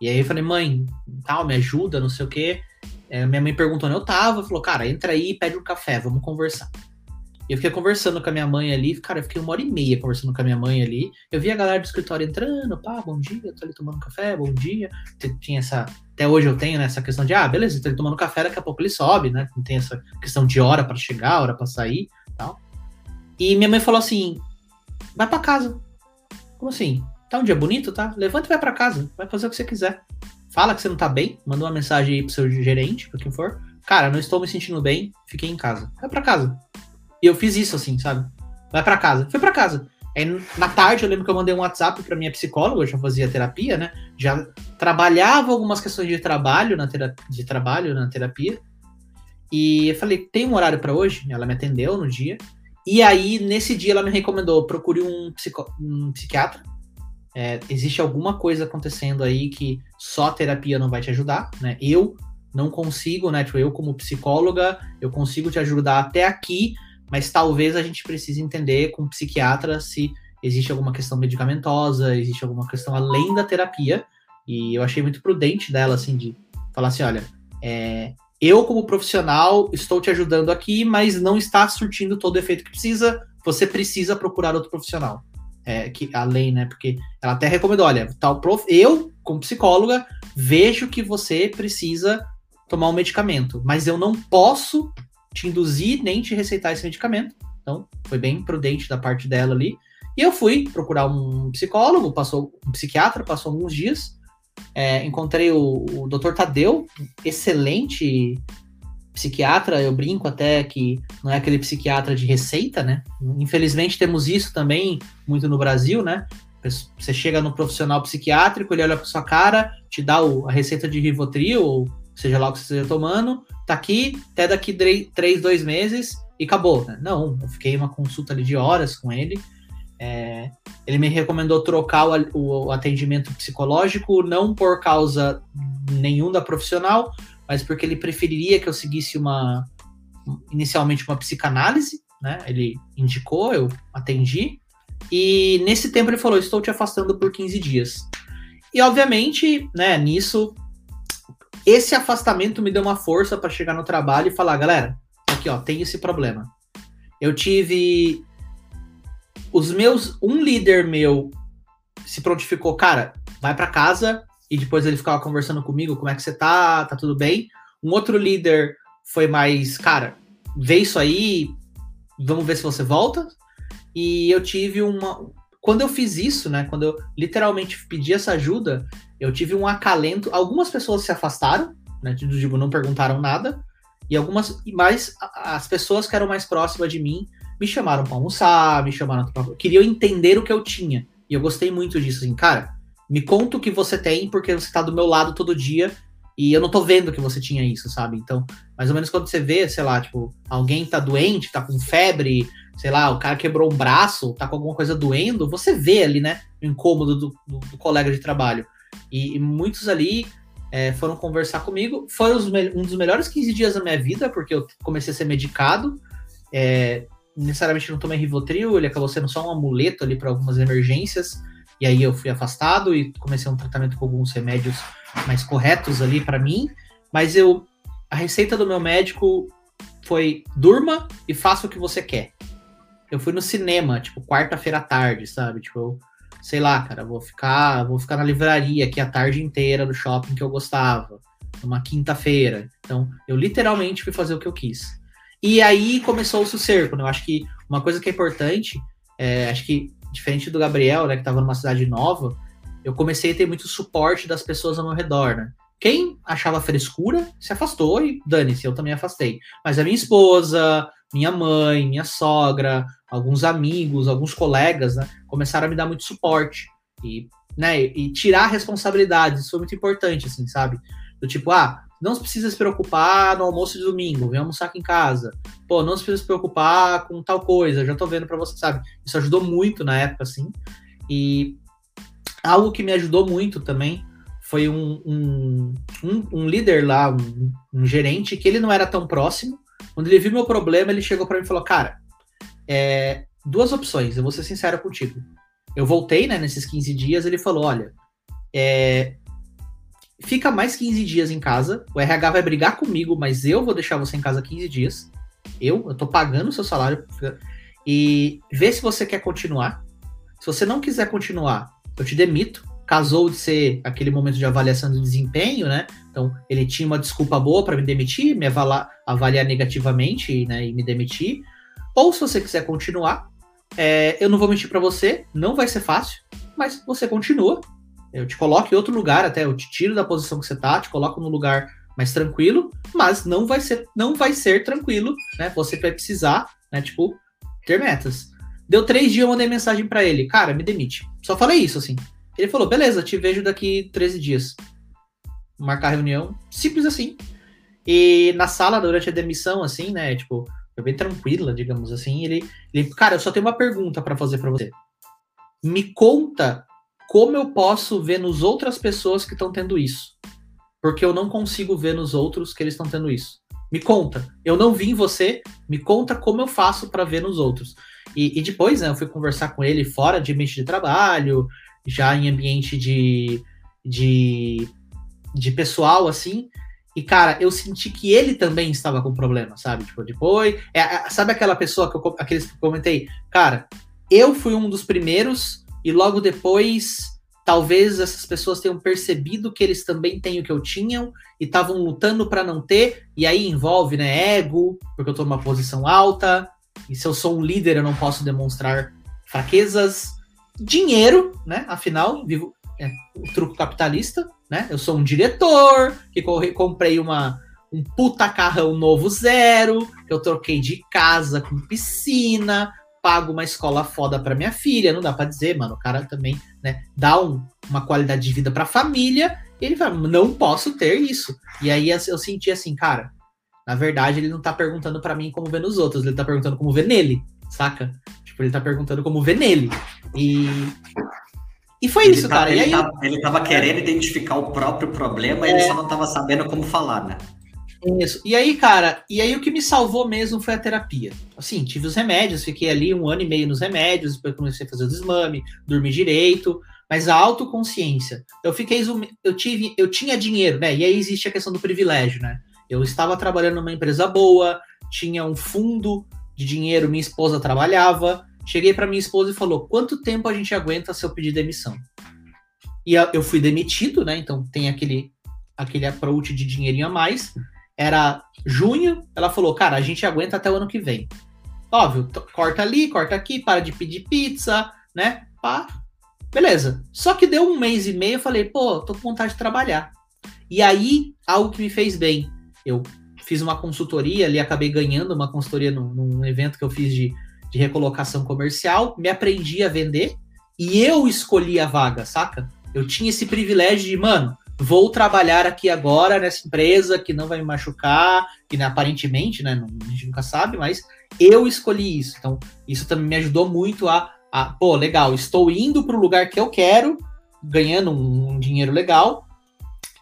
E aí eu falei, mãe, tal, me ajuda, não sei o quê. É, minha mãe perguntou onde eu tava, falou, cara, entra aí pede um café, vamos conversar. E eu fiquei conversando com a minha mãe ali, cara, eu fiquei uma hora e meia conversando com a minha mãe ali. Eu vi a galera do escritório entrando, pá, bom dia, tô ali tomando café, bom dia. Tinha essa. Até hoje eu tenho né, essa questão de, ah, beleza, tô ali tomando café, daqui a pouco ele sobe, né? Não tem essa questão de hora para chegar, hora para sair tal. E minha mãe falou assim: vai para casa. Como assim? Tá um dia bonito, tá? Levanta e vai para casa, vai fazer o que você quiser. Fala que você não tá bem, manda uma mensagem aí pro seu gerente, pra quem for. Cara, não estou me sentindo bem, fiquei em casa. Vai para casa. E eu fiz isso assim, sabe? Vai para casa. Fui para casa. Aí, na tarde, eu lembro que eu mandei um WhatsApp para minha psicóloga, eu já fazia terapia, né? Já trabalhava algumas questões de trabalho na terapia, de trabalho na terapia. E eu falei, tem um horário para hoje? Ela me atendeu no dia. E aí, nesse dia, ela me recomendou, procure um, psico, um psiquiatra. É, existe alguma coisa acontecendo aí que só terapia não vai te ajudar, né? Eu não consigo, né? Tipo, eu como psicóloga, eu consigo te ajudar até aqui, mas talvez a gente precise entender com o psiquiatra se existe alguma questão medicamentosa, existe alguma questão além da terapia. E eu achei muito prudente dela, assim, de falar assim: olha, é, eu, como profissional, estou te ajudando aqui, mas não está surtindo todo o efeito que precisa. Você precisa procurar outro profissional. É, que além, né? Porque ela até recomendou: olha, tal prof, eu, como psicóloga, vejo que você precisa tomar um medicamento, mas eu não posso te induzir nem te receitar esse medicamento. Então, foi bem prudente da parte dela ali. E eu fui procurar um psicólogo, passou um psiquiatra, passou alguns dias. É, encontrei o, o Dr. Tadeu, excelente psiquiatra. Eu brinco até que não é aquele psiquiatra de receita, né? Infelizmente temos isso também muito no Brasil, né? Você chega no profissional psiquiátrico, ele olha para sua cara, te dá o, a receita de Rivotril, ou seja lá o que você esteja tomando, tá aqui, até daqui três, dois meses e acabou. Né? Não, eu fiquei uma consulta ali de horas com ele. É, ele me recomendou trocar o, o, atendimento psicológico, não por causa nenhum da profissional, mas porque ele preferiria que eu seguisse uma inicialmente uma psicanálise, né? Ele indicou, eu atendi. E nesse tempo ele falou: "Estou te afastando por 15 dias". E obviamente, né, nisso esse afastamento me deu uma força para chegar no trabalho e falar, galera, aqui ó, tem esse problema. Eu tive os meus um líder meu se prontificou, cara, vai para casa e depois ele ficava conversando comigo, como é que você tá? Tá tudo bem? Um outro líder foi mais, cara, vê isso aí, vamos ver se você volta. E eu tive uma quando eu fiz isso, né, quando eu literalmente pedi essa ajuda, eu tive um acalento. Algumas pessoas se afastaram, né? Tipo, não perguntaram nada. E algumas, mas as pessoas que eram mais próximas de mim me chamaram para almoçar, me chamaram pra, queriam entender o que eu tinha. E eu gostei muito disso, assim, cara, me conta o que você tem, porque você tá do meu lado todo dia e eu não tô vendo que você tinha isso, sabe? Então, mais ou menos quando você vê, sei lá, tipo, alguém tá doente, tá com febre, sei lá, o cara quebrou um braço, tá com alguma coisa doendo, você vê ali, né, o incômodo do, do, do colega de trabalho. E, e muitos ali é, foram conversar comigo. Foi um dos melhores 15 dias da minha vida, porque eu comecei a ser medicado. É, necessariamente não tomei Rivotril, ele acabou sendo só um amuleto ali para algumas emergências. E aí eu fui afastado e comecei um tratamento com alguns remédios mais corretos ali para mim. Mas eu a receita do meu médico foi durma e faça o que você quer. Eu fui no cinema, tipo, quarta-feira à tarde, sabe? Tipo, eu sei lá, cara, vou ficar, vou ficar na livraria aqui a tarde inteira do shopping que eu gostava, uma quinta-feira. Então, eu literalmente fui fazer o que eu quis. E aí começou-se o cerco, né? Eu acho que uma coisa que é importante, é, acho que diferente do Gabriel, né, que estava numa cidade nova, eu comecei a ter muito suporte das pessoas ao meu redor, né? Quem achava frescura se afastou e dane-se, eu também afastei. Mas a minha esposa, minha mãe, minha sogra, alguns amigos, alguns colegas, né, começaram a me dar muito suporte e, né, e tirar responsabilidades. Isso foi muito importante, assim, sabe? Do tipo, ah, não precisa se preocupar no almoço de domingo, vem almoçar aqui em casa. Pô, não precisa se preocupar com tal coisa, já tô vendo para você, sabe? Isso ajudou muito na época, assim. E algo que me ajudou muito também foi um, um, um, um líder lá, um, um, gerente, que ele não era tão próximo. Quando ele viu meu problema, ele chegou para mim e falou: Cara, é, duas opções, eu vou ser sincero contigo. Eu voltei, né, nesses 15 dias, ele falou: Olha, é, fica mais 15 dias em casa, o RH vai brigar comigo, mas eu vou deixar você em casa 15 dias. Eu, eu tô pagando o seu salário. E vê se você quer continuar. Se você não quiser continuar, eu te demito casou de ser aquele momento de avaliação de desempenho, né? Então, ele tinha uma desculpa boa para me demitir, me avaliar, avaliar negativamente né, e me demitir. Ou, se você quiser continuar, é, eu não vou mentir para você, não vai ser fácil, mas você continua. Eu te coloco em outro lugar, até eu te tiro da posição que você tá, te coloco no lugar mais tranquilo, mas não vai ser, não vai ser tranquilo, né? Você vai precisar, né? Tipo, ter metas. Deu três dias, eu mandei mensagem para ele, cara, me demite. Só falei isso, assim. Ele falou, beleza, te vejo daqui 13 dias. Marcar reunião, simples assim. E na sala, durante a demissão, assim, né, tipo, foi bem tranquila, digamos assim, ele, ele cara, eu só tenho uma pergunta para fazer para você. Me conta como eu posso ver nos outras pessoas que estão tendo isso. Porque eu não consigo ver nos outros que eles estão tendo isso. Me conta. Eu não vi em você, me conta como eu faço para ver nos outros. E, e, depois, né, eu fui conversar com ele fora de ambiente de trabalho, já em ambiente de, de, de pessoal, assim. E, cara, eu senti que ele também estava com problema, sabe? Tipo, depois. É, é, sabe aquela pessoa que eu, aqueles que eu comentei? Cara, eu fui um dos primeiros, e logo depois. Talvez essas pessoas tenham percebido que eles também têm o que eu tinham e estavam lutando para não ter, e aí envolve, né, ego, porque eu tô numa posição alta, e se eu sou um líder eu não posso demonstrar fraquezas, dinheiro, né? Afinal, vivo é, o truco capitalista, né? Eu sou um diretor que comprei uma um puta carrão novo zero, que eu troquei de casa com piscina, pago uma escola foda para minha filha, não dá para dizer, mano, o cara também, né, dá um, uma qualidade de vida para a família, ele fala, não posso ter isso. E aí eu senti assim, cara, na verdade ele não tá perguntando para mim como vê nos outros, ele tá perguntando como vê nele, saca? Tipo, ele tá perguntando como vê nele. E. E foi ele isso, tá, cara. Ele, aí, tava, ele tava querendo identificar o próprio problema, é... ele só não tava sabendo como falar, né? Isso. E aí, cara, e aí o que me salvou mesmo foi a terapia. Assim, tive os remédios, fiquei ali um ano e meio nos remédios, depois comecei a fazer o desmame, dormir direito, mas a autoconsciência. Eu fiquei eu tive, eu tinha dinheiro, né? E aí existe a questão do privilégio, né? Eu estava trabalhando numa empresa boa, tinha um fundo de dinheiro, minha esposa trabalhava. Cheguei para minha esposa e falou: "Quanto tempo a gente aguenta se eu pedir demissão?" E eu fui demitido, né? Então tem aquele aquele approach de dinheirinho a mais. Era junho, ela falou: "Cara, a gente aguenta até o ano que vem." Óbvio, corta ali, corta aqui, para de pedir pizza, né? Pá. Beleza. Só que deu um mês e meio, eu falei: "Pô, tô com vontade de trabalhar." E aí, algo que me fez bem. Eu fiz uma consultoria ali, acabei ganhando uma consultoria num, num evento que eu fiz de, de recolocação comercial, me aprendi a vender e eu escolhi a vaga, saca? Eu tinha esse privilégio de, mano, vou trabalhar aqui agora nessa empresa que não vai me machucar, que né, aparentemente, né, a gente nunca sabe, mas eu escolhi isso. Então, isso também me ajudou muito a, a pô, legal, estou indo para o lugar que eu quero, ganhando um, um dinheiro legal,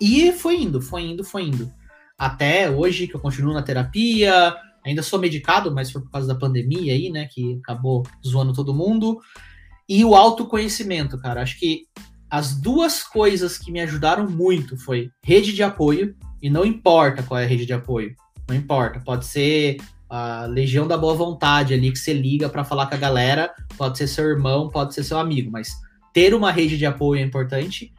e foi indo, foi indo, foi indo até hoje, que eu continuo na terapia, ainda sou medicado, mas foi por causa da pandemia aí, né, que acabou zoando todo mundo. E o autoconhecimento, cara, acho que as duas coisas que me ajudaram muito foi rede de apoio, e não importa qual é a rede de apoio, não importa, pode ser a legião da boa vontade ali que você liga para falar com a galera, pode ser seu irmão, pode ser seu amigo, mas ter uma rede de apoio é importante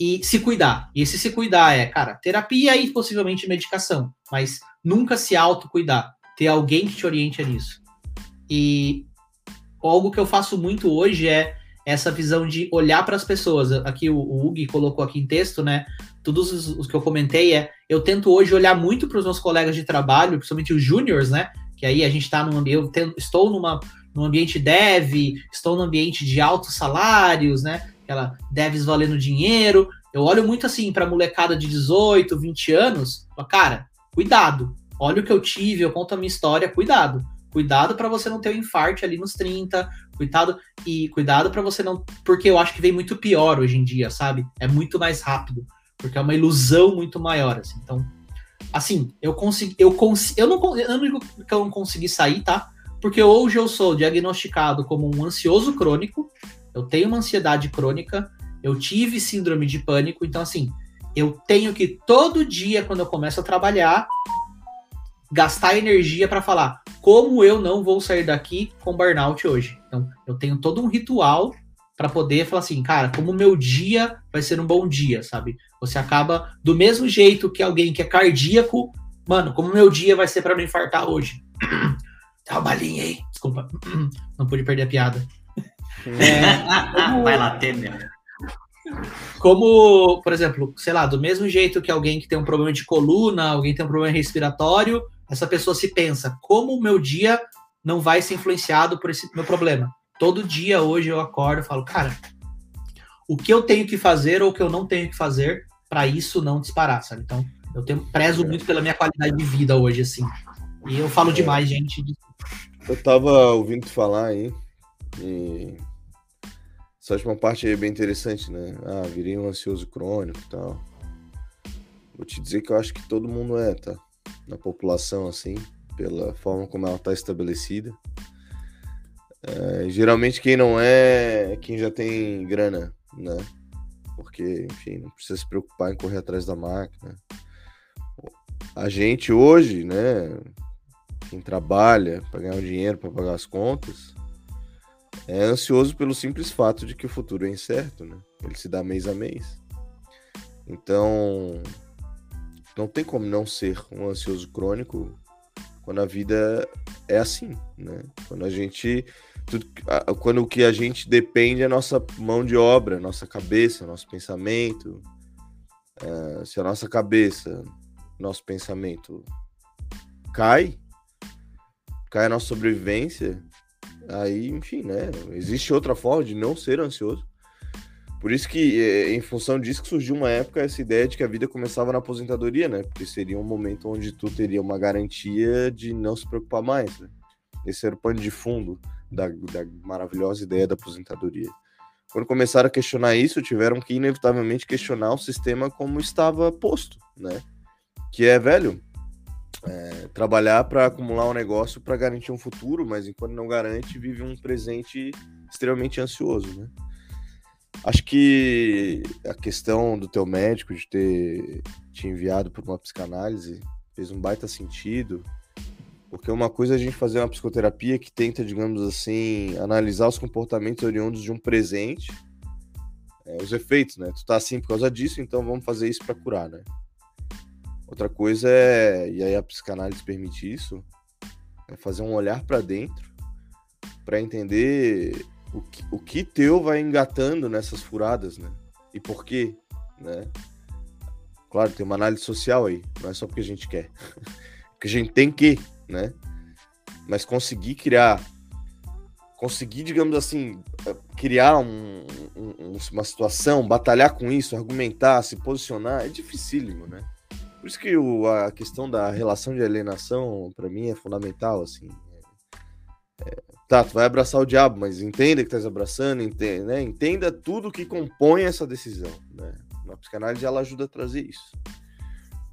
e se cuidar. E esse se cuidar é, cara, terapia e possivelmente medicação, mas nunca se autocuidar. Ter alguém que te oriente nisso. E algo que eu faço muito hoje é essa visão de olhar para as pessoas. Aqui o, o Hugo colocou aqui em texto, né? Todos os, os, que eu comentei é, eu tento hoje olhar muito para os meus colegas de trabalho, principalmente os júniores, né? Que aí a gente está num ambiente, eu estou numa, num ambiente dev, estou num ambiente de altos salários, né? aquela devs valendo dinheiro. Eu olho muito assim para molecada de 18, 20 anos, cara, cuidado. Olha o que eu tive, eu conto a minha história, cuidado. Cuidado para você não ter um infarte ali nos 30, cuidado e cuidado para você não, porque eu acho que vem muito pior hoje em dia, sabe? É muito mais rápido. porque é uma ilusão muito maior, assim. Então, assim, eu consegui, eu consegui, eu não, eu não digo que eu não consegui sair, tá? Porque hoje eu sou diagnosticado como um ansioso crônico, eu tenho uma ansiedade crônica, eu tive síndrome de pânico, então assim, eu tenho que todo dia quando eu começo a trabalhar gastar energia para falar como eu não vou sair daqui com burnout hoje. Então, eu tenho todo um ritual para poder falar assim, cara, como o meu dia vai ser um bom dia, sabe? Você acaba do mesmo jeito que alguém que é cardíaco, mano, como o meu dia vai ser para não infartar hoje. Tá uma balinha aí, desculpa, não pude perder a piada. É, como... Vai lá, Temer. Como, por exemplo, sei lá, do mesmo jeito que alguém que tem um problema de coluna, alguém tem um problema respiratório, essa pessoa se pensa, como o meu dia não vai ser influenciado por esse meu problema? Todo dia hoje eu acordo e falo, cara, o que eu tenho que fazer ou o que eu não tenho que fazer para isso não disparar, sabe? Então, eu tenho, prezo é. muito pela minha qualidade de vida hoje, assim. E eu falo é. demais, gente. Eu tava ouvindo falar aí, e essa última parte aí é bem interessante, né? Ah, virei um ansioso crônico e tal. Vou te dizer que eu acho que todo mundo é, tá? Na população, assim, pela forma como ela tá estabelecida. É, geralmente quem não é é quem já tem grana, né? Porque, enfim, não precisa se preocupar em correr atrás da máquina. A gente hoje, né? Quem trabalha para ganhar um dinheiro, para pagar as contas, é ansioso pelo simples fato de que o futuro é incerto, né? Ele se dá mês a mês. Então, não tem como não ser um ansioso crônico quando a vida é assim, né? Quando a gente tudo, quando o que a gente depende é a nossa mão de obra, nossa cabeça, nosso pensamento. É, se a nossa cabeça, nosso pensamento cai, cai a nossa sobrevivência, aí, enfim, né? Existe outra forma de não ser ansioso. Por isso que, é, em função disso, que surgiu uma época essa ideia de que a vida começava na aposentadoria, né? Porque seria um momento onde tu teria uma garantia de não se preocupar mais. Né? Esse era o pano de fundo da, da maravilhosa ideia da aposentadoria. Quando começaram a questionar isso, tiveram que inevitavelmente questionar o sistema como estava posto, né? Que é, velho, é, trabalhar para acumular um negócio para garantir um futuro, mas enquanto não garante, vive um presente extremamente ansioso, né? Acho que a questão do teu médico de ter te enviado para uma psicanálise fez um baita sentido, porque uma coisa é a gente fazer uma psicoterapia que tenta, digamos assim, analisar os comportamentos oriundos de um presente, é, os efeitos, né? Tu tá assim por causa disso, então vamos fazer isso para curar, né? Outra coisa é, e aí a psicanálise permite isso, é fazer um olhar para dentro para entender o que, o que teu vai engatando nessas furadas, né? E por quê, né? Claro, tem uma análise social aí, não é só porque a gente quer. porque a gente tem que, né? Mas conseguir criar, conseguir, digamos assim, criar um, um, uma situação, batalhar com isso, argumentar, se posicionar, é dificílimo, né? Por isso que o, a questão da relação de alienação, para mim, é fundamental, assim. Tá, tu vai abraçar o diabo, mas entenda que estás abraçando, entenda, né? entenda tudo que compõe essa decisão, né? Na psicanálise ela ajuda a trazer isso.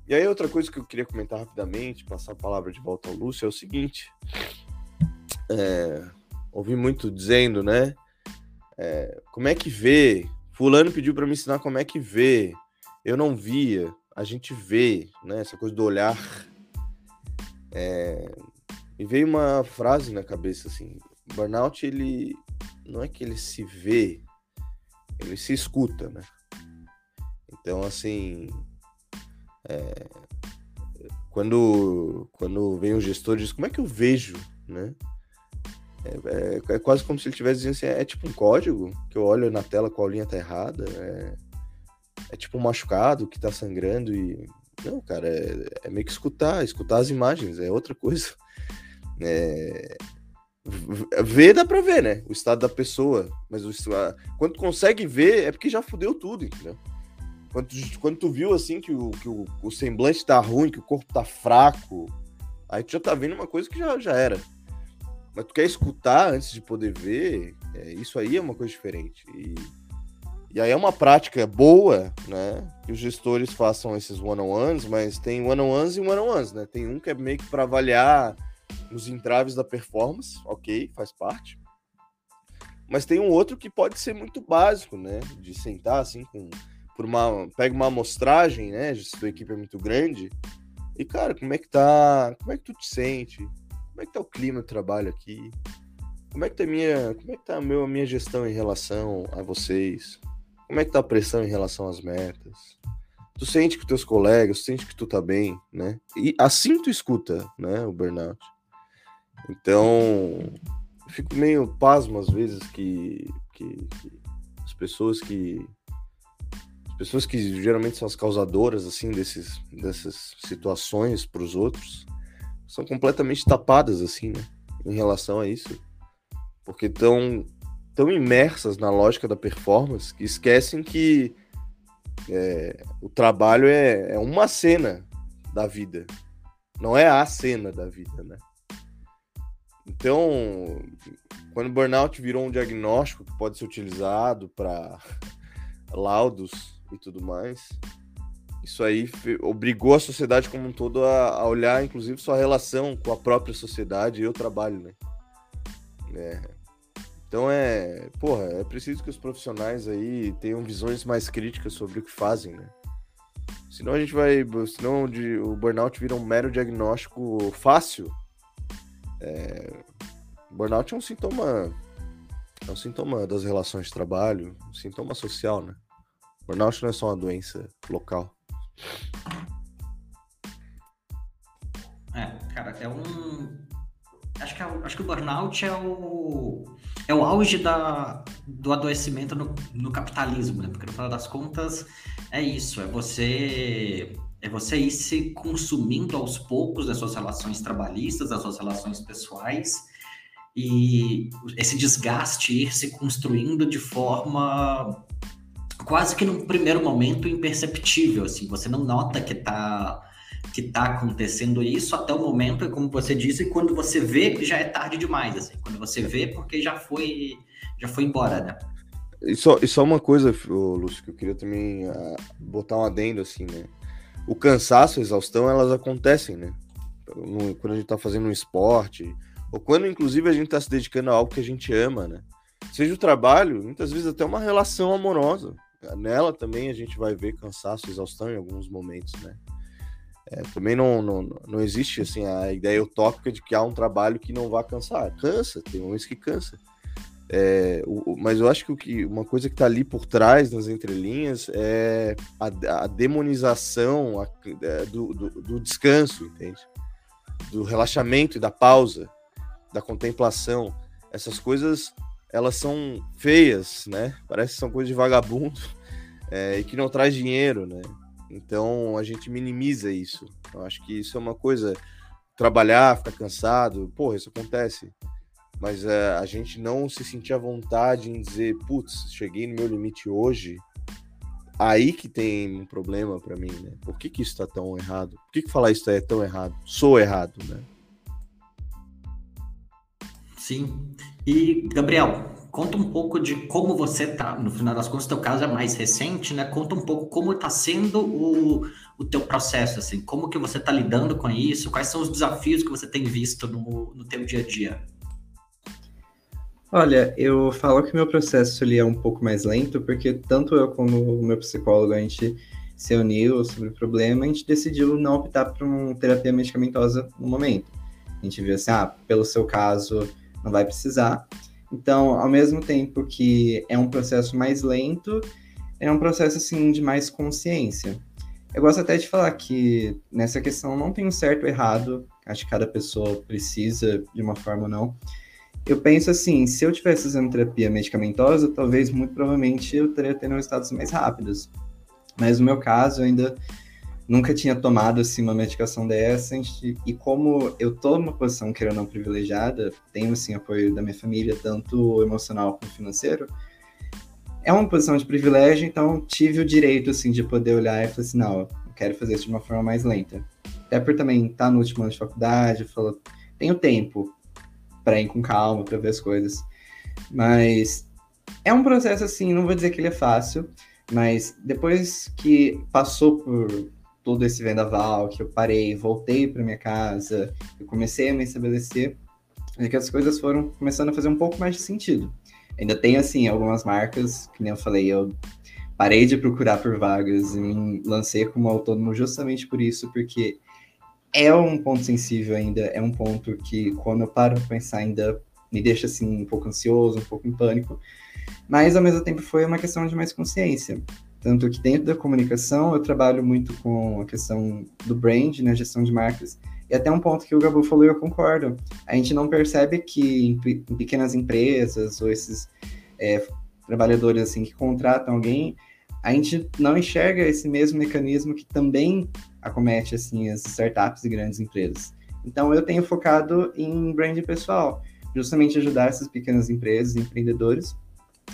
E aí, outra coisa que eu queria comentar rapidamente, passar a palavra de volta ao Lúcio, é o seguinte. É, ouvi muito dizendo, né? É, como é que vê? Fulano pediu para me ensinar como é que vê. Eu não via. A gente vê, né? Essa coisa do olhar. É, e veio uma frase na cabeça assim: burnout, ele não é que ele se vê, ele se escuta, né? Então, assim, é, quando, quando vem o gestor diz como é que eu vejo, né? É, é, é, quase como se ele estivesse dizendo assim, é tipo um código que eu olho na tela qual linha tá errada, é, é tipo um machucado que tá sangrando e... Não, cara, é, é meio que escutar, escutar as imagens, é outra coisa. É, ver dá pra ver, né? O estado da pessoa, mas o, quando tu consegue ver é porque já fudeu tudo, entendeu? Quando tu, quando tu viu assim que, o, que o, o, semblante tá ruim, que o corpo tá fraco, aí tu já tá vendo uma coisa que já, já era. Mas tu quer escutar antes de poder ver, é, isso aí é uma coisa diferente. E, E aí é uma prática boa, né? Que os gestores façam esses one-on-ones, mas tem one-on-ones e one-on-ones, né? Tem um que é meio que para avaliar os entraves da performance, ok, faz parte. Mas tem um outro que pode ser muito básico, né? De sentar assim com por uma pega uma amostragem, né? Se sua equipe é muito grande. E cara, como é que tá? Como é que tu te sente? Como é que tá o clima do trabalho aqui? Como é que tá minha, como é que tá a minha gestão em relação a vocês? Como é que tá a pressão em relação às metas? Tu sente que teus colegas, tu sente que tu tá bem, né? E assim tu escuta, né, o burnout. Então, fico meio pasmo às vezes que, que, que as pessoas que as pessoas que geralmente são as causadoras assim desses dessas situações para os outros são completamente tapadas assim, né, em relação a isso. Porque estão tão imersas na lógica da performance que esquecem que é, o trabalho é, é uma cena da vida, não é a cena da vida, né? Então, quando o burnout virou um diagnóstico que pode ser utilizado para laudos e tudo mais, isso aí obrigou a sociedade como um todo a, a, olhar, inclusive, sua relação com a própria sociedade e o trabalho, né? É. Então é, porra, é preciso que os profissionais aí tenham visões mais críticas sobre o que fazem, né? Senão a gente vai, senão o burnout vira um mero diagnóstico fácil é, burnout é um sintoma. É um sintoma das relações de trabalho, um sintoma social, né? Burnout não é só uma doença local. É, cara, é um. Acho que, é, acho que o burnout é o, é o auge da, do adoecimento no, no capitalismo, né? Porque no final das contas é isso, é você é você ir se consumindo aos poucos das suas relações trabalhistas, das suas relações pessoais, e esse desgaste ir se construindo de forma quase que num primeiro momento imperceptível, assim, você não nota que está que tá acontecendo isso até o momento, como você disse, quando você vê já é tarde demais, assim, quando você vê porque já foi já foi embora, né? E só, e só uma coisa, Lúcio, que eu queria também uh, botar um adendo assim, né? o cansaço, a exaustão, elas acontecem, né? quando a gente tá fazendo um esporte, ou quando, inclusive, a gente tá se dedicando a algo que a gente ama, né? Seja o trabalho, muitas vezes até uma relação amorosa. Nela também a gente vai ver cansaço, exaustão em alguns momentos, né? É, também não, não, não existe assim a ideia utópica de que há um trabalho que não vá cansar. Cansa, tem momentos que cansa. É, o, mas eu acho que, que uma coisa que está ali por trás, nas entrelinhas, é a, a demonização a, é, do, do, do, descanso, entende? Do relaxamento e da pausa, da contemplação. Essas coisas, elas são feias, né? Parece que são coisas de vagabundo é, e que não traz dinheiro, né? Então a gente minimiza isso. Eu acho que isso é uma coisa. Trabalhar, ficar cansado, porra, isso acontece mas é, a gente não se sentir à vontade em dizer, putz, cheguei no meu limite hoje, aí que tem um problema para mim, né? Por que, que isso tá tão errado? Por que, que falar isso é tão errado? Sou errado, né? Sim. E, Gabriel, conta um pouco de como você tá, no final das contas, teu caso é mais recente, né? Conta um pouco como tá sendo o, o teu processo, assim, como que você tá lidando com isso, quais são os desafios que você tem visto no, no teu dia a dia. Olha, eu falo que meu processo ele é um pouco mais lento, porque tanto eu como o meu psicólogo, a gente se uniu sobre o problema, a gente decidiu não optar por uma terapia medicamentosa no momento. A gente viu assim, ah, pelo seu caso, não vai precisar. Então, ao mesmo tempo que é um processo mais lento, é um processo, assim, de mais consciência. Eu gosto até de falar que nessa questão não tem um certo ou errado, acho que cada pessoa precisa de uma forma ou não, eu penso assim, se eu tivesse fazendo terapia medicamentosa, talvez, muito provavelmente, eu teria tendo resultados mais rápidos. Mas no meu caso, ainda nunca tinha tomado, assim, uma medicação dessa, e como eu tô numa posição que era não privilegiada, tenho, assim, apoio da minha família, tanto emocional quanto financeiro, é uma posição de privilégio, então tive o direito, assim, de poder olhar e falar assim, não, eu quero fazer isso de uma forma mais lenta. Até por também estar tá no último ano de faculdade, falo, tenho tempo, para ir com calma, para ver as coisas. Mas é um processo assim, não vou dizer que ele é fácil, mas depois que passou por todo esse vendaval, que eu parei, voltei para minha casa, eu comecei a me estabelecer, é que as coisas foram começando a fazer um pouco mais de sentido. Ainda tem, assim, algumas marcas, que nem eu falei, eu parei de procurar por vagas e me lancei como autônomo justamente por isso, porque é um ponto sensível ainda, é um ponto que quando eu paro para pensar ainda me deixa assim um pouco ansioso, um pouco em pânico, mas ao mesmo tempo foi uma questão de mais consciência. Tanto que dentro da comunicação eu trabalho muito com a questão do brand, né, gestão de marcas, e até um ponto que o Gabu falou eu concordo. A gente não percebe que em, em pequenas empresas ou esses é, trabalhadores assim que contratam alguém, a gente não enxerga esse mesmo mecanismo que também acomete assim as startups e grandes empresas. Então eu tenho focado em brand pessoal, justamente ajudar essas pequenas empresas, empreendedores.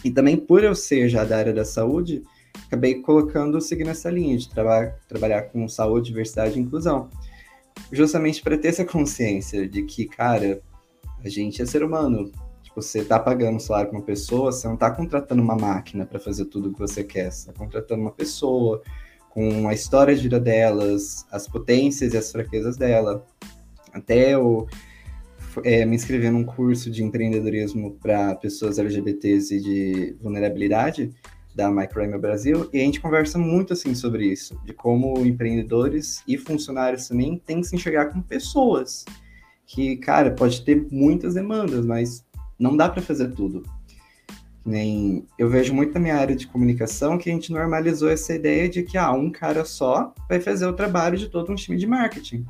E também por eu ser já da área da saúde, acabei colocando seguir nessa linha de traba trabalhar com saúde, diversidade e inclusão. Justamente para ter essa consciência de que, cara, a gente é ser humano, Tipo, você tá pagando um salário para uma pessoa, você não tá contratando uma máquina para fazer tudo o que você quer, você tá contratando uma pessoa com a história de vida delas, as potências e as fraquezas dela. Até eu é, me inscrevi num curso de empreendedorismo para pessoas LGBTs e de vulnerabilidade da Microema Brasil, e a gente conversa muito assim sobre isso, de como empreendedores e funcionários também têm que se enxergar como pessoas. Que, cara, pode ter muitas demandas, mas não dá para fazer tudo. Nem eu vejo muito na minha área de comunicação que a gente normalizou essa ideia de que ah, um cara só vai fazer o trabalho de todo um time de marketing.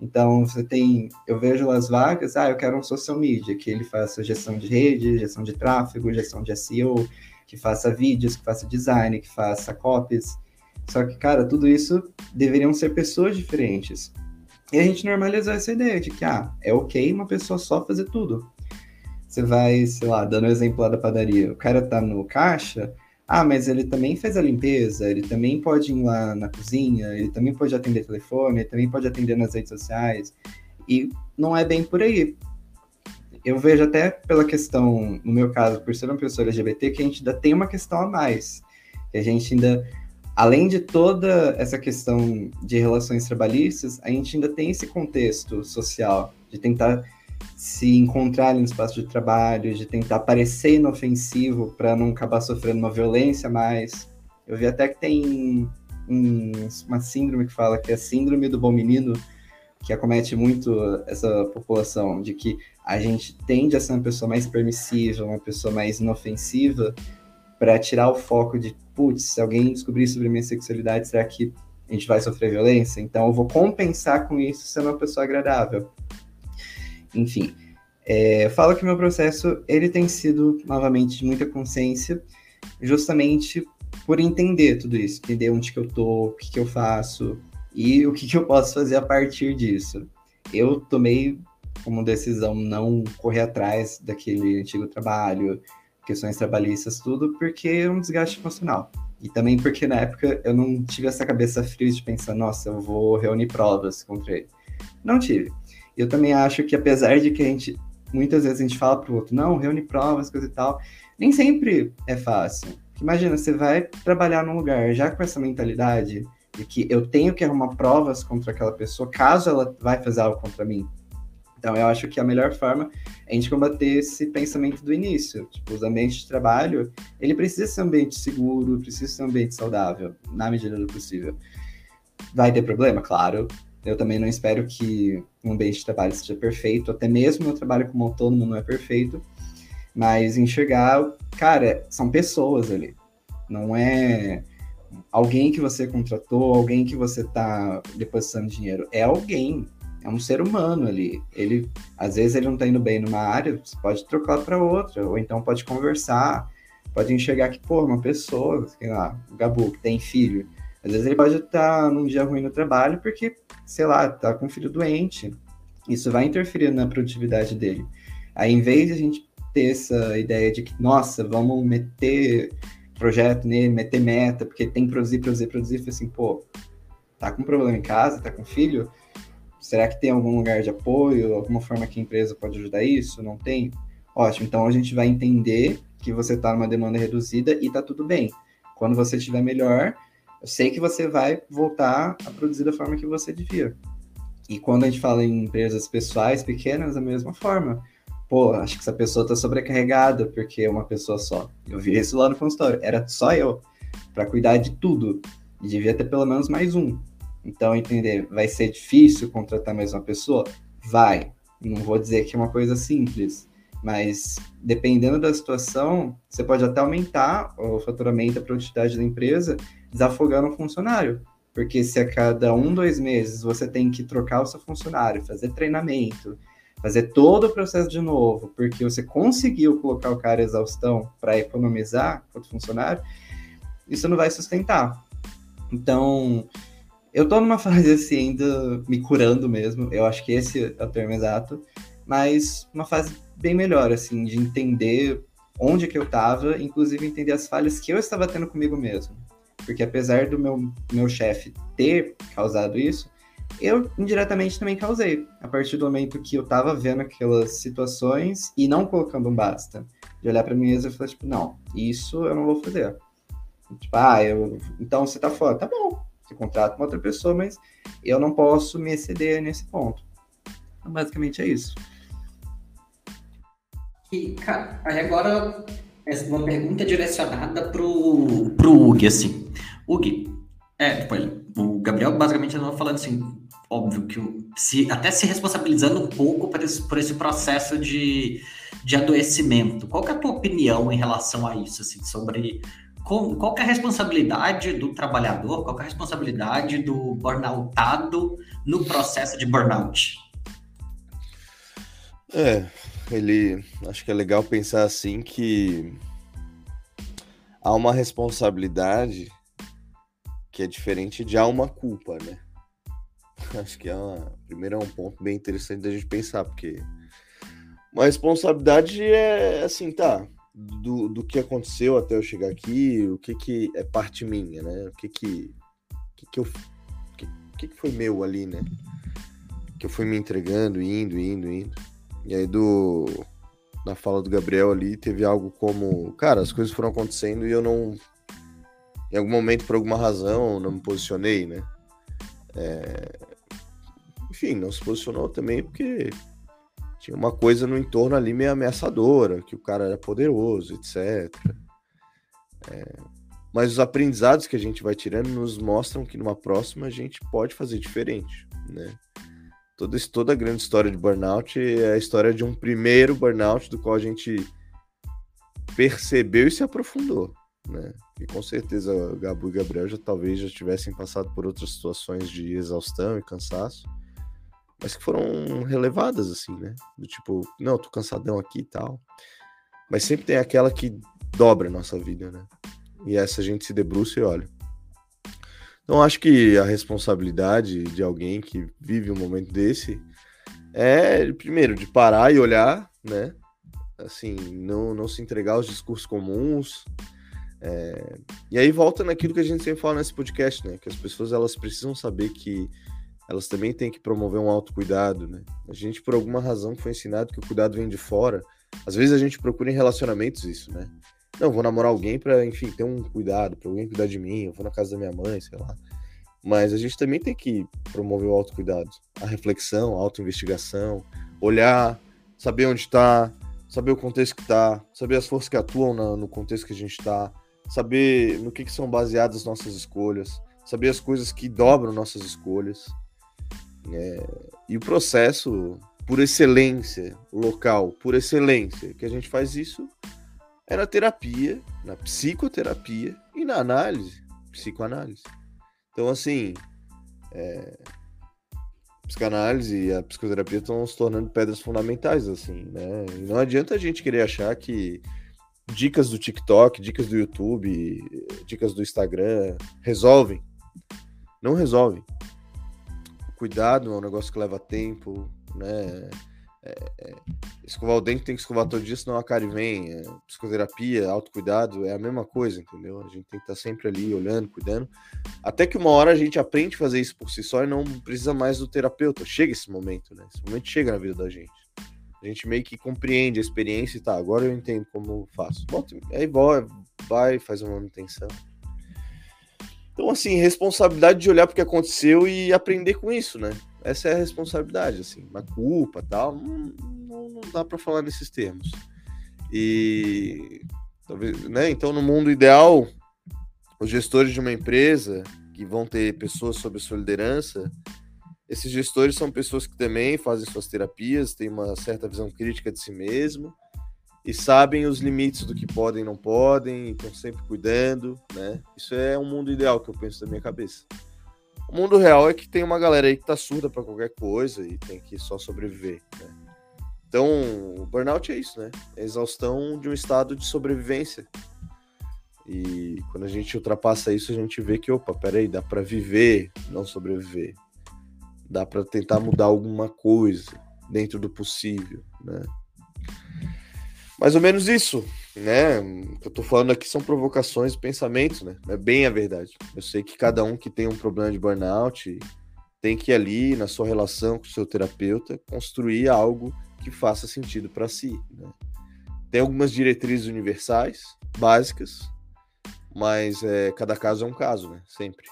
Então, você tem, eu vejo as vagas, ah, eu quero um social media, que ele faça gestão de rede, gestão de tráfego, gestão de SEO, que faça vídeos, que faça design, que faça copies. Só que, cara, tudo isso deveriam ser pessoas diferentes. E a gente normalizou essa ideia de que, ah, é ok uma pessoa só fazer tudo. Você vai, sei lá, dando o exemplo lá da padaria, o cara tá no caixa, ah, mas ele também faz a limpeza, ele também pode ir lá na cozinha, ele também pode atender telefone, ele também pode atender nas redes sociais. E não é bem por aí. Eu vejo até pela questão, no meu caso, por ser uma pessoa LGBT, que a gente ainda tem uma questão a mais. Que a gente ainda, além de toda essa questão de relações trabalhistas, a gente ainda tem esse contexto social de tentar se encontrar no espaço de trabalho, de tentar parecer inofensivo para não acabar sofrendo uma violência mais. Eu vi até que tem um, uma síndrome que fala que é a síndrome do bom menino, que acomete muito essa população, de que a gente tende a ser uma pessoa mais permissiva, uma pessoa mais inofensiva, para tirar o foco de, putz, se alguém descobrir sobre minha sexualidade, será que a gente vai sofrer violência? Então eu vou compensar com isso sendo uma pessoa agradável. Enfim, é, falo que meu processo ele tem sido novamente de muita consciência, justamente por entender tudo isso, entender onde que eu tô, o que, que eu faço e o que, que eu posso fazer a partir disso. Eu tomei como decisão não correr atrás daquele antigo trabalho, questões trabalhistas, tudo, porque é um desgaste emocional. E também porque na época eu não tive essa cabeça fria de pensar, nossa, eu vou reunir provas contra ele. Não tive. Eu também acho que apesar de que a gente muitas vezes a gente fala pro outro, não, reúne provas, coisa e tal, nem sempre é fácil. Imagina, você vai trabalhar num lugar já com essa mentalidade de que eu tenho que arrumar provas contra aquela pessoa caso ela vai fazer algo contra mim. Então, eu acho que a melhor forma é a gente combater esse pensamento do início. Tipo, os ambientes de trabalho, ele precisa ser um ambiente seguro, precisa ser um ambiente saudável, na medida do possível. Vai ter problema? Claro, eu também não espero que um ambiente de trabalho seja perfeito, até mesmo meu trabalho como autônomo não é perfeito, mas enxergar, cara, são pessoas ali. Não é alguém que você contratou, alguém que você está depositando dinheiro. É alguém, é um ser humano ali. Ele, às vezes ele não está indo bem numa área, você pode trocar para outra, ou então pode conversar, pode enxergar que, pô, uma pessoa, sei lá, o Gabu, que tem filho, às vezes ele pode estar num dia ruim no trabalho porque, sei lá, tá com um filho doente. Isso vai interferir na produtividade dele. Aí, em vez de a gente ter essa ideia de que, nossa, vamos meter projeto nele, meter meta, porque tem que produzir, produzir, produzir, assim, pô, tá com problema em casa, tá com filho, será que tem algum lugar de apoio, alguma forma que a empresa pode ajudar isso? Não tem? Ótimo, então a gente vai entender que você está numa demanda reduzida e tá tudo bem. Quando você estiver melhor, eu sei que você vai voltar a produzir da forma que você devia. E quando a gente fala em empresas pessoais pequenas, da mesma forma. Pô, acho que essa pessoa está sobrecarregada porque é uma pessoa só. Eu vi isso lá no consultório. Era só eu para cuidar de tudo. E devia ter pelo menos mais um. Então, entender, vai ser difícil contratar mais uma pessoa? Vai. Não vou dizer que é uma coisa simples, mas dependendo da situação, você pode até aumentar o faturamento, a produtividade da empresa, desafogando o funcionário. Porque se a cada um, dois meses você tem que trocar o seu funcionário, fazer treinamento, fazer todo o processo de novo, porque você conseguiu colocar o cara exaustão para economizar o funcionário, isso não vai sustentar. Então, eu tô numa fase assim, ainda me curando mesmo, eu acho que esse é o termo exato, mas uma fase bem melhor, assim, de entender onde que eu tava, inclusive entender as falhas que eu estava tendo comigo mesmo. Porque apesar do meu, meu chefe ter causado isso, eu indiretamente também causei. A partir do momento que eu tava vendo aquelas situações e não colocando um basta. De olhar pra mim mesmo e falar, tipo, não, isso eu não vou fazer. Tipo, ah, eu, então você tá fora. Tá bom, você contrata uma outra pessoa, mas eu não posso me exceder nesse ponto. Então, basicamente é isso. E, cara, aí agora uma pergunta direcionada pro, pro Ug, assim. Ug, é, tipo, o Gabriel basicamente estava falando assim, óbvio que se, até se responsabilizando um pouco por esse, por esse processo de, de adoecimento. Qual é a tua opinião em relação a isso, assim, sobre com, qual é a responsabilidade do trabalhador, qual é a responsabilidade do burnoutado no processo de burnout? É, ele acho que é legal pensar assim que há uma responsabilidade que é diferente de há uma culpa, né? Acho que é uma, primeiro é um ponto bem interessante da gente pensar, porque uma responsabilidade é assim, tá, do, do que aconteceu até eu chegar aqui, o que que é parte minha, né? O que que, que, que eu que, que, que foi meu ali, né? Que eu fui me entregando, indo, indo, indo. E aí do na fala do Gabriel ali teve algo como, cara, as coisas foram acontecendo e eu não em algum momento por alguma razão não me posicionei, né? É... Enfim, não se posicionou também porque tinha uma coisa no entorno ali meio ameaçadora, que o cara era poderoso, etc. É, mas os aprendizados que a gente vai tirando nos mostram que numa próxima a gente pode fazer diferente, né? Toda, toda a grande história de burnout é a história de um primeiro burnout do qual a gente percebeu e se aprofundou, né? E com certeza o Gabu e Gabriel já talvez já tivessem passado por outras situações de exaustão e cansaço, mas que foram relevadas, assim, né? Do tipo, não, tô cansadão aqui e tal. Mas sempre tem aquela que dobra a nossa vida, né? E essa a gente se debruça e olha. Então acho que a responsabilidade de alguém que vive um momento desse é, primeiro, de parar e olhar, né? Assim, não, não se entregar aos discursos comuns. É... E aí volta naquilo que a gente sempre fala nesse podcast, né? Que as pessoas elas precisam saber que elas também têm que promover um autocuidado, né? A gente, por alguma razão, foi ensinado que o cuidado vem de fora. Às vezes a gente procura em relacionamentos isso, né? Não, vou namorar alguém para, enfim, ter um cuidado, para alguém cuidar de mim, eu vou na casa da minha mãe, sei lá. Mas a gente também tem que promover o autocuidado, a reflexão, a autoinvestigação, olhar, saber onde está, saber o contexto que está, saber as forças que atuam na, no contexto que a gente está, saber no que, que são baseadas as nossas escolhas, saber as coisas que dobram nossas escolhas. É, e o processo, por excelência, local, por excelência, que a gente faz isso é na terapia, na psicoterapia e na análise, psicoanálise. Então, assim, é, a psicanálise e a psicoterapia estão se tornando pedras fundamentais, assim, né? E não adianta a gente querer achar que dicas do TikTok, dicas do YouTube, dicas do Instagram resolvem. Não resolvem cuidado é um negócio que leva tempo, né? É, é, escovar o dente tem que escovar todo dia, senão a cárie vem. É, psicoterapia, autocuidado, é a mesma coisa, entendeu? A gente tem que estar sempre ali olhando, cuidando. Até que uma hora a gente aprende a fazer isso por si só e não precisa mais do terapeuta. Chega esse momento, né? Esse momento chega na vida da gente. A gente meio que compreende a experiência e tá, agora eu entendo como faço. Bota, aí vai, vai, faz uma manutenção. Então, assim, responsabilidade de olhar para o que aconteceu e aprender com isso, né? Essa é a responsabilidade, assim. Uma culpa tal, não, não, não dá para falar nesses termos. E talvez, né? Então, no mundo ideal, os gestores de uma empresa que vão ter pessoas sob sua liderança, esses gestores são pessoas que também fazem suas terapias, têm uma certa visão crítica de si mesmo e sabem os limites do que podem e não podem, e estão sempre cuidando, né? Isso é um mundo ideal que eu penso na minha cabeça. O mundo real é que tem uma galera aí que tá surda para qualquer coisa e tem que só sobreviver, né? Então, o burnout é isso, né? É a exaustão de um estado de sobrevivência. E quando a gente ultrapassa isso, a gente vê que, opa, peraí, dá para viver, não sobreviver. Dá para tentar mudar alguma coisa dentro do possível, né? Mais ou menos isso, né? Eu tô falando aqui são provocações pensamentos, né? É bem a verdade. Eu sei que cada um que tem um problema de burnout tem que ali, na sua relação com o seu terapeuta, construir algo que faça sentido para si. Né? Tem algumas diretrizes universais, básicas, mas é, cada caso é um caso, né? Sempre.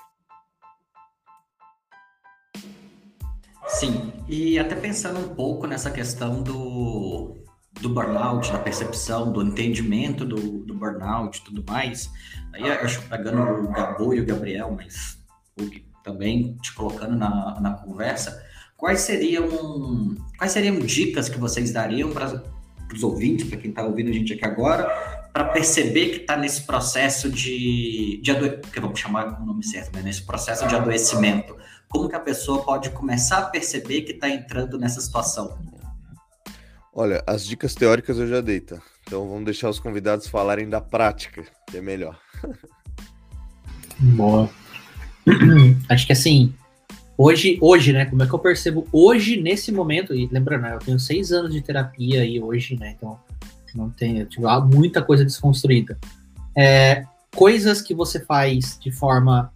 Sim, e até pensando um pouco nessa questão do, do burnout, da percepção, do entendimento do, do burnout e tudo mais. Aí eu acho pegando o Gabo e o Gabriel, mas o também te colocando na, na conversa, quais seriam quais seriam dicas que vocês dariam para os ouvintes, para quem está ouvindo a gente aqui agora, para perceber que está nesse processo de, de adoecimento, que vamos chamar o nome certo, né? nesse processo de adoecimento. Como que a pessoa pode começar a perceber que está entrando nessa situação? Olha, as dicas teóricas eu já dei, tá? Então vamos deixar os convidados falarem da prática, que é melhor. Boa. Acho que assim, hoje, hoje, né? Como é que eu percebo hoje, nesse momento, e lembrando, né, eu tenho seis anos de terapia e hoje, né? Então, não tem, tipo, há muita coisa desconstruída. É, coisas que você faz de forma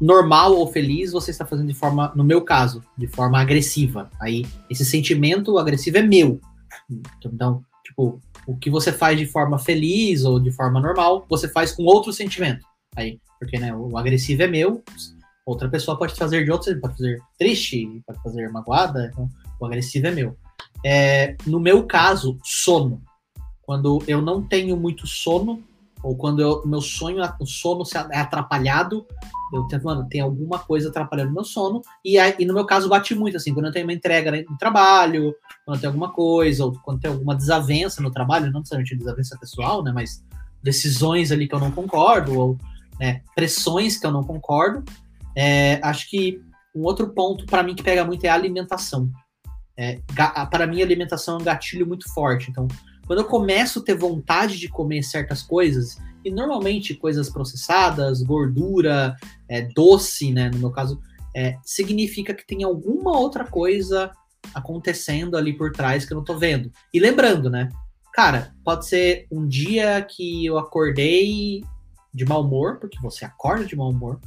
normal ou feliz, você está fazendo de forma, no meu caso, de forma agressiva. Aí, esse sentimento agressivo é meu. Então, tipo, o que você faz de forma feliz ou de forma normal, você faz com outro sentimento. Aí, porque né, o agressivo é meu, outra pessoa pode fazer de outro, pode fazer triste, pode fazer magoada, então o agressivo é meu. É, no meu caso, sono. Quando eu não tenho muito sono, ou quando eu, meu sonho, o sono é atrapalhado, eu tento, mano, tem alguma coisa atrapalhando meu sono, e, aí, e no meu caso bate muito, assim, quando eu tenho uma entrega no trabalho, quando tem alguma coisa, ou quando tem alguma desavença no trabalho, não necessariamente desavença pessoal, né, mas decisões ali que eu não concordo, ou né, pressões que eu não concordo, é, acho que um outro ponto para mim que pega muito é a alimentação. É, para mim, alimentação é um gatilho muito forte, então quando eu começo a ter vontade de comer certas coisas, e normalmente coisas processadas, gordura, é, doce, né, no meu caso, é, significa que tem alguma outra coisa acontecendo ali por trás que eu não tô vendo. E lembrando, né, cara, pode ser um dia que eu acordei de mau humor, porque você acorda de mau humor.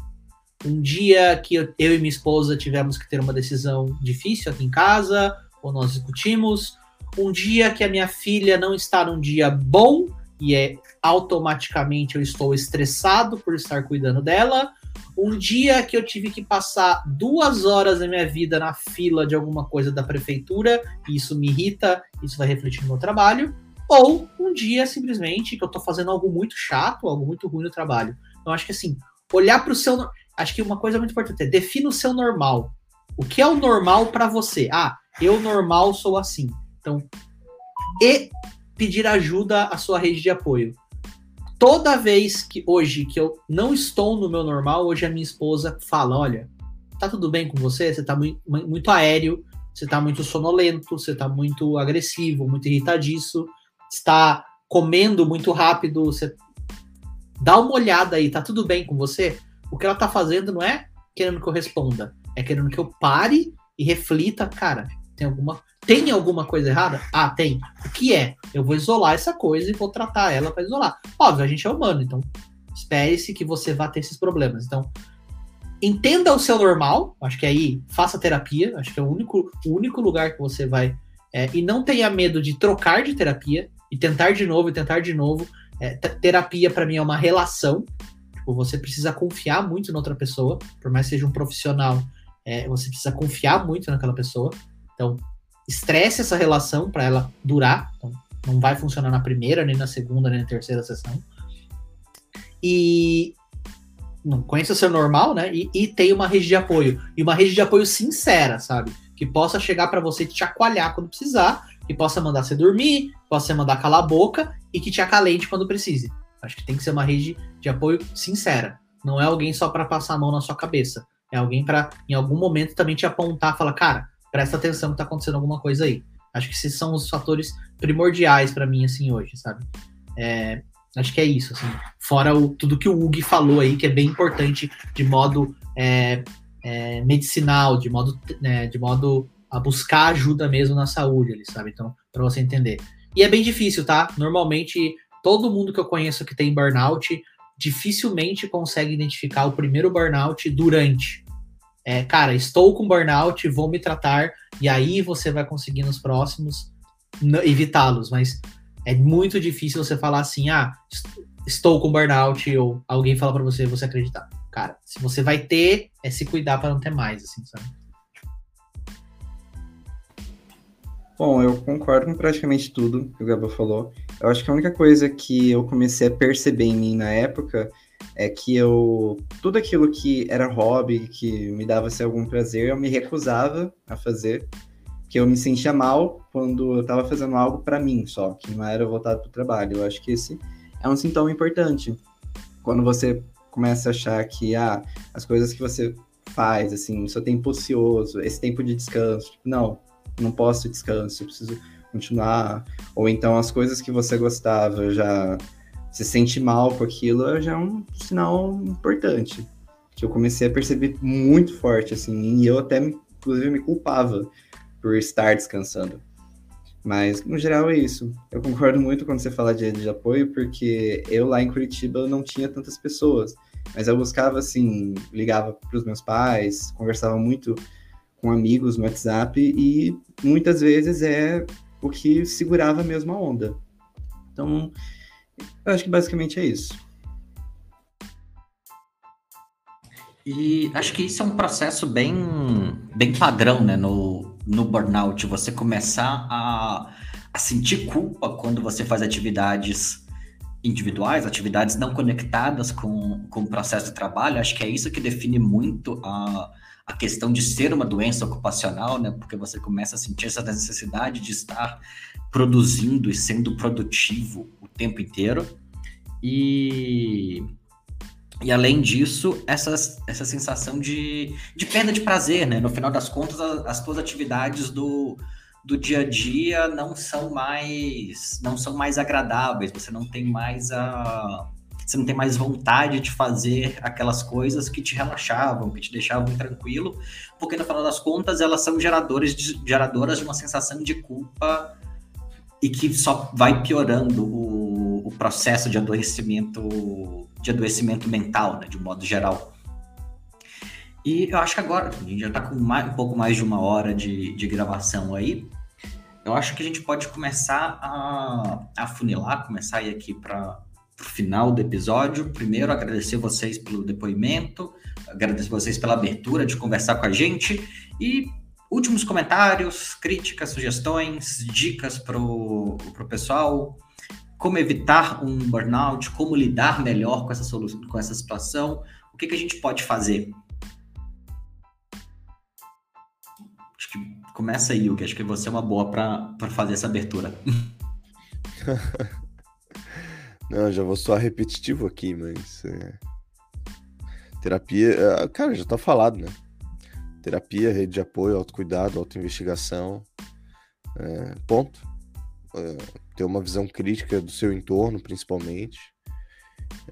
Um dia que eu, eu e minha esposa tivemos que ter uma decisão difícil aqui em casa, ou nós discutimos um dia que a minha filha não está num dia bom e é automaticamente eu estou estressado por estar cuidando dela. Um dia que eu tive que passar duas horas da minha vida na fila de alguma coisa da prefeitura, e isso me irrita, isso vai refletir no meu trabalho. Ou um dia simplesmente que eu estou fazendo algo muito chato, algo muito ruim no trabalho. Então acho que assim, olhar para o seu. Acho que uma coisa muito importante é defina o seu normal. O que é o normal para você? Ah, eu normal sou assim. Então, e pedir ajuda à sua rede de apoio. Toda vez que hoje que eu não estou no meu normal, hoje a minha esposa fala: olha, tá tudo bem com você? Você tá muito, muito aéreo, você tá muito sonolento, você tá muito agressivo, muito irritadiço, está comendo muito rápido, você dá uma olhada aí, tá tudo bem com você? O que ela tá fazendo não é querendo que eu responda, é querendo que eu pare e reflita, cara, tem alguma tem alguma coisa errada? Ah, tem. O que é? Eu vou isolar essa coisa e vou tratar ela para isolar. Óbvio, a gente é humano, então espere-se que você vá ter esses problemas. Então, entenda o seu normal, acho que aí faça terapia, acho que é o único, o único lugar que você vai É, e não tenha medo de trocar de terapia e tentar de novo e tentar de novo. É, terapia, para mim, é uma relação. Tipo, você precisa confiar muito na outra pessoa, por mais que seja um profissional, é, você precisa confiar muito naquela pessoa. Então, estresse essa relação para ela durar. Então, não vai funcionar na primeira, nem na segunda, nem na terceira sessão. E não conheça seu normal, né? E, e tem uma rede de apoio. E uma rede de apoio sincera, sabe? Que possa chegar para você te chacoalhar quando precisar, que possa mandar você dormir, possa mandar calar a boca e que te acalente quando precise. Acho que tem que ser uma rede de apoio sincera. Não é alguém só para passar a mão na sua cabeça. É alguém para, em algum momento, também te apontar, falar, cara, presta atenção que tá acontecendo alguma coisa aí. Acho que esses são os fatores primordiais para mim, assim, hoje, sabe? É, acho que é isso, assim. Fora o, tudo que o Hugo falou aí, que é bem importante de modo é, é, medicinal, de modo, né, de modo a buscar ajuda mesmo na saúde, ali, sabe? Então, para você entender. E é bem difícil, tá? Normalmente, todo mundo que eu conheço que tem burnout dificilmente consegue identificar o primeiro burnout durante é, cara, estou com burnout, vou me tratar, e aí você vai conseguir nos próximos evitá-los, mas é muito difícil você falar assim, ah, estou com burnout, ou alguém fala para você, você acreditar. Cara, se você vai ter, é se cuidar para não ter mais, assim, sabe? Bom, eu concordo com praticamente tudo que o Gabriel falou. Eu acho que a única coisa que eu comecei a perceber em mim na época é que eu tudo aquilo que era hobby, que me dava assim, algum prazer, eu me recusava a fazer, que eu me sentia mal quando eu estava fazendo algo para mim só, que não era voltado para o trabalho. Eu acho que esse é um sintoma importante. Quando você começa a achar que ah, as coisas que você faz, assim, seu tempo ocioso, esse tempo de descanso, tipo, não, não posso descanso, eu preciso continuar. Ou então as coisas que você gostava já se sente mal com aquilo, já é um sinal importante. Que eu comecei a perceber muito forte, assim, e eu até, inclusive, me culpava por estar descansando. Mas, no geral, é isso. Eu concordo muito quando você fala de rede de apoio, porque eu lá em Curitiba não tinha tantas pessoas. Mas eu buscava, assim, ligava para os meus pais, conversava muito com amigos no WhatsApp, e muitas vezes é o que segurava mesmo a onda. Então, eu acho que basicamente é isso. E acho que isso é um processo bem, bem padrão, né? No, no burnout, você começar a, a sentir culpa quando você faz atividades individuais, atividades não conectadas com, com o processo de trabalho. Acho que é isso que define muito a, a questão de ser uma doença ocupacional, né? Porque você começa a sentir essa necessidade de estar produzindo e sendo produtivo o tempo inteiro. E, e além disso, essa, essa sensação de, de perda de prazer, né? No final das contas, as, as atividades do, do dia a dia não são mais não são mais agradáveis, você não tem mais a você não tem mais vontade de fazer aquelas coisas que te relaxavam, que te deixavam tranquilo, porque no final das contas elas são geradores de, geradoras de uma sensação de culpa e que só vai piorando o, o processo de adoecimento de adoecimento mental, né, de um modo geral. E eu acho que agora, a gente já está com mais, um pouco mais de uma hora de, de gravação aí, eu acho que a gente pode começar a, a funilar, começar a ir aqui para final do episódio. Primeiro, agradecer vocês pelo depoimento, agradecer vocês pela abertura de conversar com a gente e últimos comentários, críticas, sugestões, dicas para o pessoal, como evitar um burnout, como lidar melhor com essa solução, com essa situação, o que, que a gente pode fazer? Acho que começa aí, que acho que você é uma boa para fazer essa abertura. Não, já vou soar repetitivo aqui, mas. É... Terapia. É, cara, já tá falado, né? Terapia, rede de apoio, autocuidado, autoinvestigação. É, ponto. É, ter uma visão crítica do seu entorno, principalmente.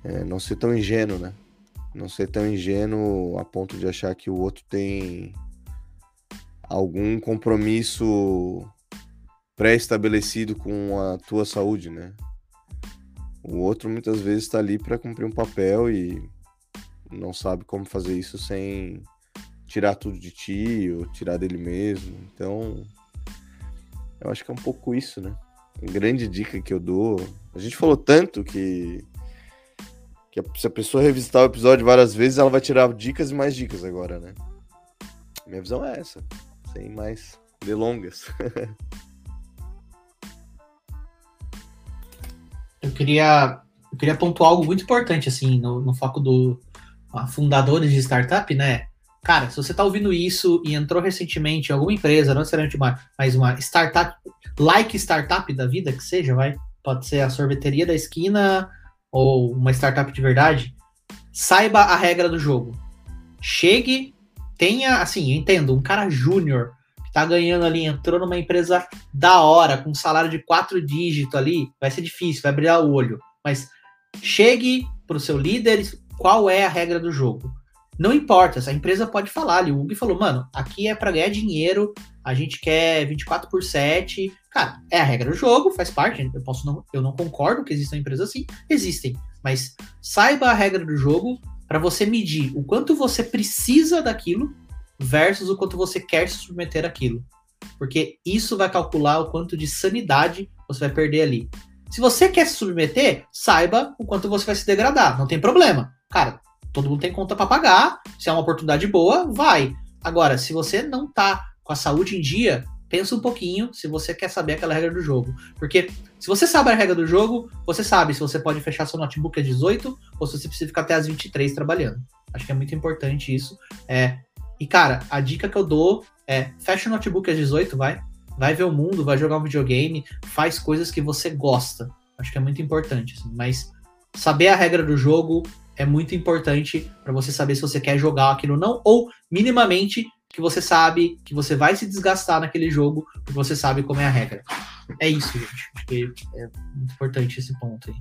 É, não ser tão ingênuo, né? Não ser tão ingênuo a ponto de achar que o outro tem algum compromisso pré-estabelecido com a tua saúde, né? O outro muitas vezes está ali para cumprir um papel e não sabe como fazer isso sem tirar tudo de ti ou tirar dele mesmo. Então, Eu acho que é um pouco isso, né? A grande dica que eu dou. A gente falou tanto que, que se a pessoa revisitar o episódio várias vezes, ela vai tirar dicas e mais dicas agora, né? Minha visão é essa, sem mais delongas. eu queria, eu queria pontuar algo muito importante, assim, no, no foco do uh, fundadores de startup, né? Cara, se você está ouvindo isso e entrou recentemente em alguma empresa, não necessariamente uma, mas uma startup, like startup da vida que seja, vai, pode ser a sorveteria da esquina ou uma startup de verdade, saiba a regra do jogo. Chegue, tenha, assim, entendo, um cara júnior tá ganhando ali, entrou numa empresa da hora, com um salário de quatro dígitos ali, vai ser difícil, vai brilhar o olho. Mas chegue pro seu líder, qual é a regra do jogo? Não importa, essa empresa pode falar ali. O Hugo falou, mano, aqui é para ganhar dinheiro, a gente quer 24 por 7. Cara, é a regra do jogo, faz parte. Eu, posso não, eu não concordo que existam empresas assim, existem. Mas saiba a regra do jogo para você medir o quanto você precisa daquilo versus o quanto você quer se submeter àquilo. Porque isso vai calcular o quanto de sanidade você vai perder ali. Se você quer se submeter, saiba o quanto você vai se degradar. Não tem problema. Cara, todo mundo tem conta para pagar. Se é uma oportunidade boa, vai. Agora, se você não tá com a saúde em dia, pensa um pouquinho se você quer saber aquela regra do jogo. Porque se você sabe a regra do jogo, você sabe se você pode fechar seu notebook às 18 ou se você precisa ficar até às 23 trabalhando. Acho que é muito importante isso. É, e cara, a dica que eu dou é fecha o notebook às 18, vai. Vai ver o mundo, vai jogar um videogame, faz coisas que você gosta. Acho que é muito importante. Assim, mas saber a regra do jogo é muito importante para você saber se você quer jogar aquilo ou não, ou minimamente que você sabe que você vai se desgastar naquele jogo, porque você sabe como é a regra. É isso, gente. Acho que é muito importante esse ponto aí.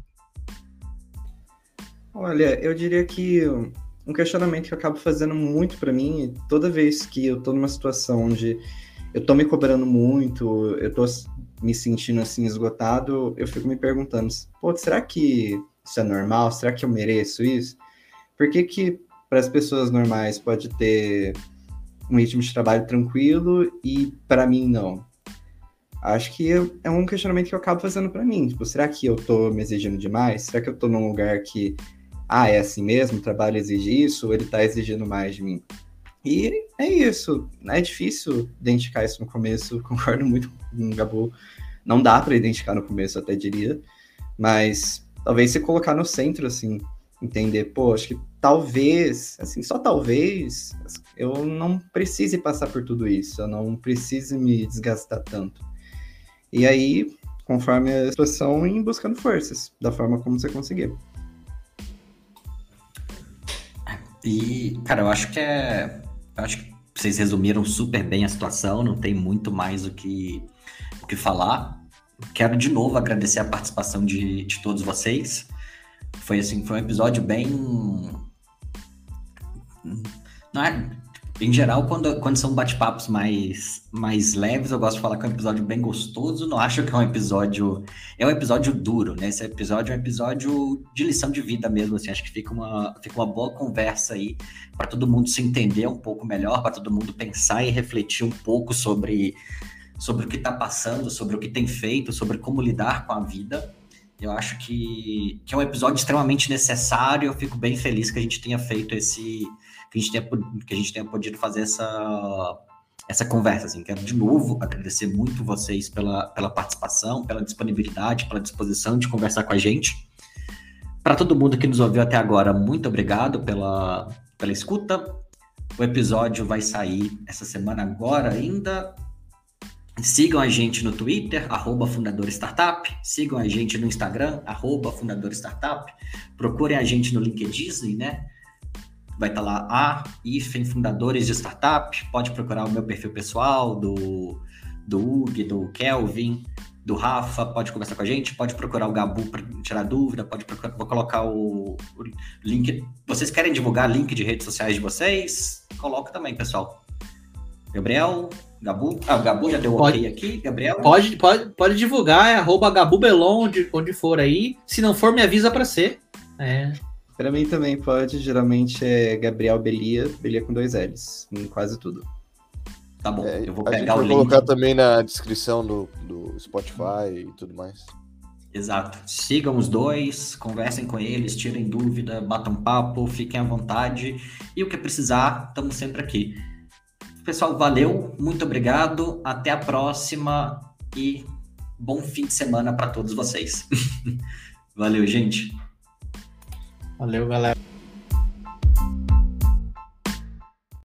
Olha, eu diria que um questionamento que eu acabo fazendo muito para mim, toda vez que eu tô numa situação onde eu tô me cobrando muito, eu tô me sentindo assim esgotado, eu fico me perguntando, pô, será que isso é normal? Será que eu mereço isso? Por que que para as pessoas normais pode ter um ritmo de trabalho tranquilo e para mim não? Acho que é um questionamento que eu acabo fazendo para mim. Tipo, será que eu tô me exigindo demais? Será que eu tô num lugar que, ah, é assim mesmo, o trabalho exige isso, ele tá exigindo mais de mim? E é isso. É difícil identificar isso no começo, concordo muito com o Gabu. Não dá para identificar no começo, até diria. Mas talvez se colocar no centro, assim, entender, pô, acho que talvez, assim, só talvez, eu não precise passar por tudo isso, eu não precise me desgastar tanto. E aí, conforme a situação, ir buscando forças, da forma como você conseguir. E, cara, eu acho que é. Eu acho que vocês resumiram super bem a situação, não tem muito mais o que, o que falar quero de novo agradecer a participação de, de todos vocês. Foi assim, foi um episódio bem. Não é, em geral, quando, quando são bate-papos mais, mais leves, eu gosto de falar que é um episódio bem gostoso. Não acho que é um episódio. É um episódio duro, né? Esse episódio é um episódio de lição de vida mesmo. Assim, acho que fica uma, fica uma boa conversa aí para todo mundo se entender um pouco melhor, para todo mundo pensar e refletir um pouco sobre sobre o que está passando, sobre o que tem feito, sobre como lidar com a vida. Eu acho que, que é um episódio extremamente necessário. Eu fico bem feliz que a gente tenha feito esse. Que a gente tenha, que a gente tenha podido fazer essa, essa conversa. Assim. Quero de novo agradecer muito vocês pela, pela participação, pela disponibilidade, pela disposição de conversar com a gente. Para todo mundo que nos ouviu até agora, muito obrigado pela, pela escuta. O episódio vai sair essa semana agora ainda, Sigam a gente no Twitter, arroba Fundador Startup. Sigam a gente no Instagram, arroba Fundador Startup. Procurem a gente no LinkedIn, né? Vai estar tá lá a IFEM Fundadores de Startup. Pode procurar o meu perfil pessoal, do, do Hug, do Kelvin, do Rafa. Pode conversar com a gente. Pode procurar o Gabu para tirar dúvida. Pode procurar, vou colocar o, o link. Vocês querem divulgar link de redes sociais de vocês? Coloca também, pessoal. Gabriel, Gabu? Ah, o Gabu já deu pode, ok aqui, Gabriel? Pode, pode, pode divulgar, é arroba Gabubelon, onde, onde for aí. Se não for, me avisa para ser. É. Para mim também pode, geralmente é Gabriel Belia, Belia com dois L's, em quase tudo. Tá bom, É, eu vou a gente pegar o link. colocar também na descrição do, do Spotify e tudo mais. Exato. Sigam os dois, conversem com eles, tirem dúvida, batam papo, fiquem à vontade. E o que precisar, estamos sempre aqui. Pessoal, valeu, muito obrigado, até a próxima e bom fim de semana para todos vocês. valeu, gente. Valeu, galera.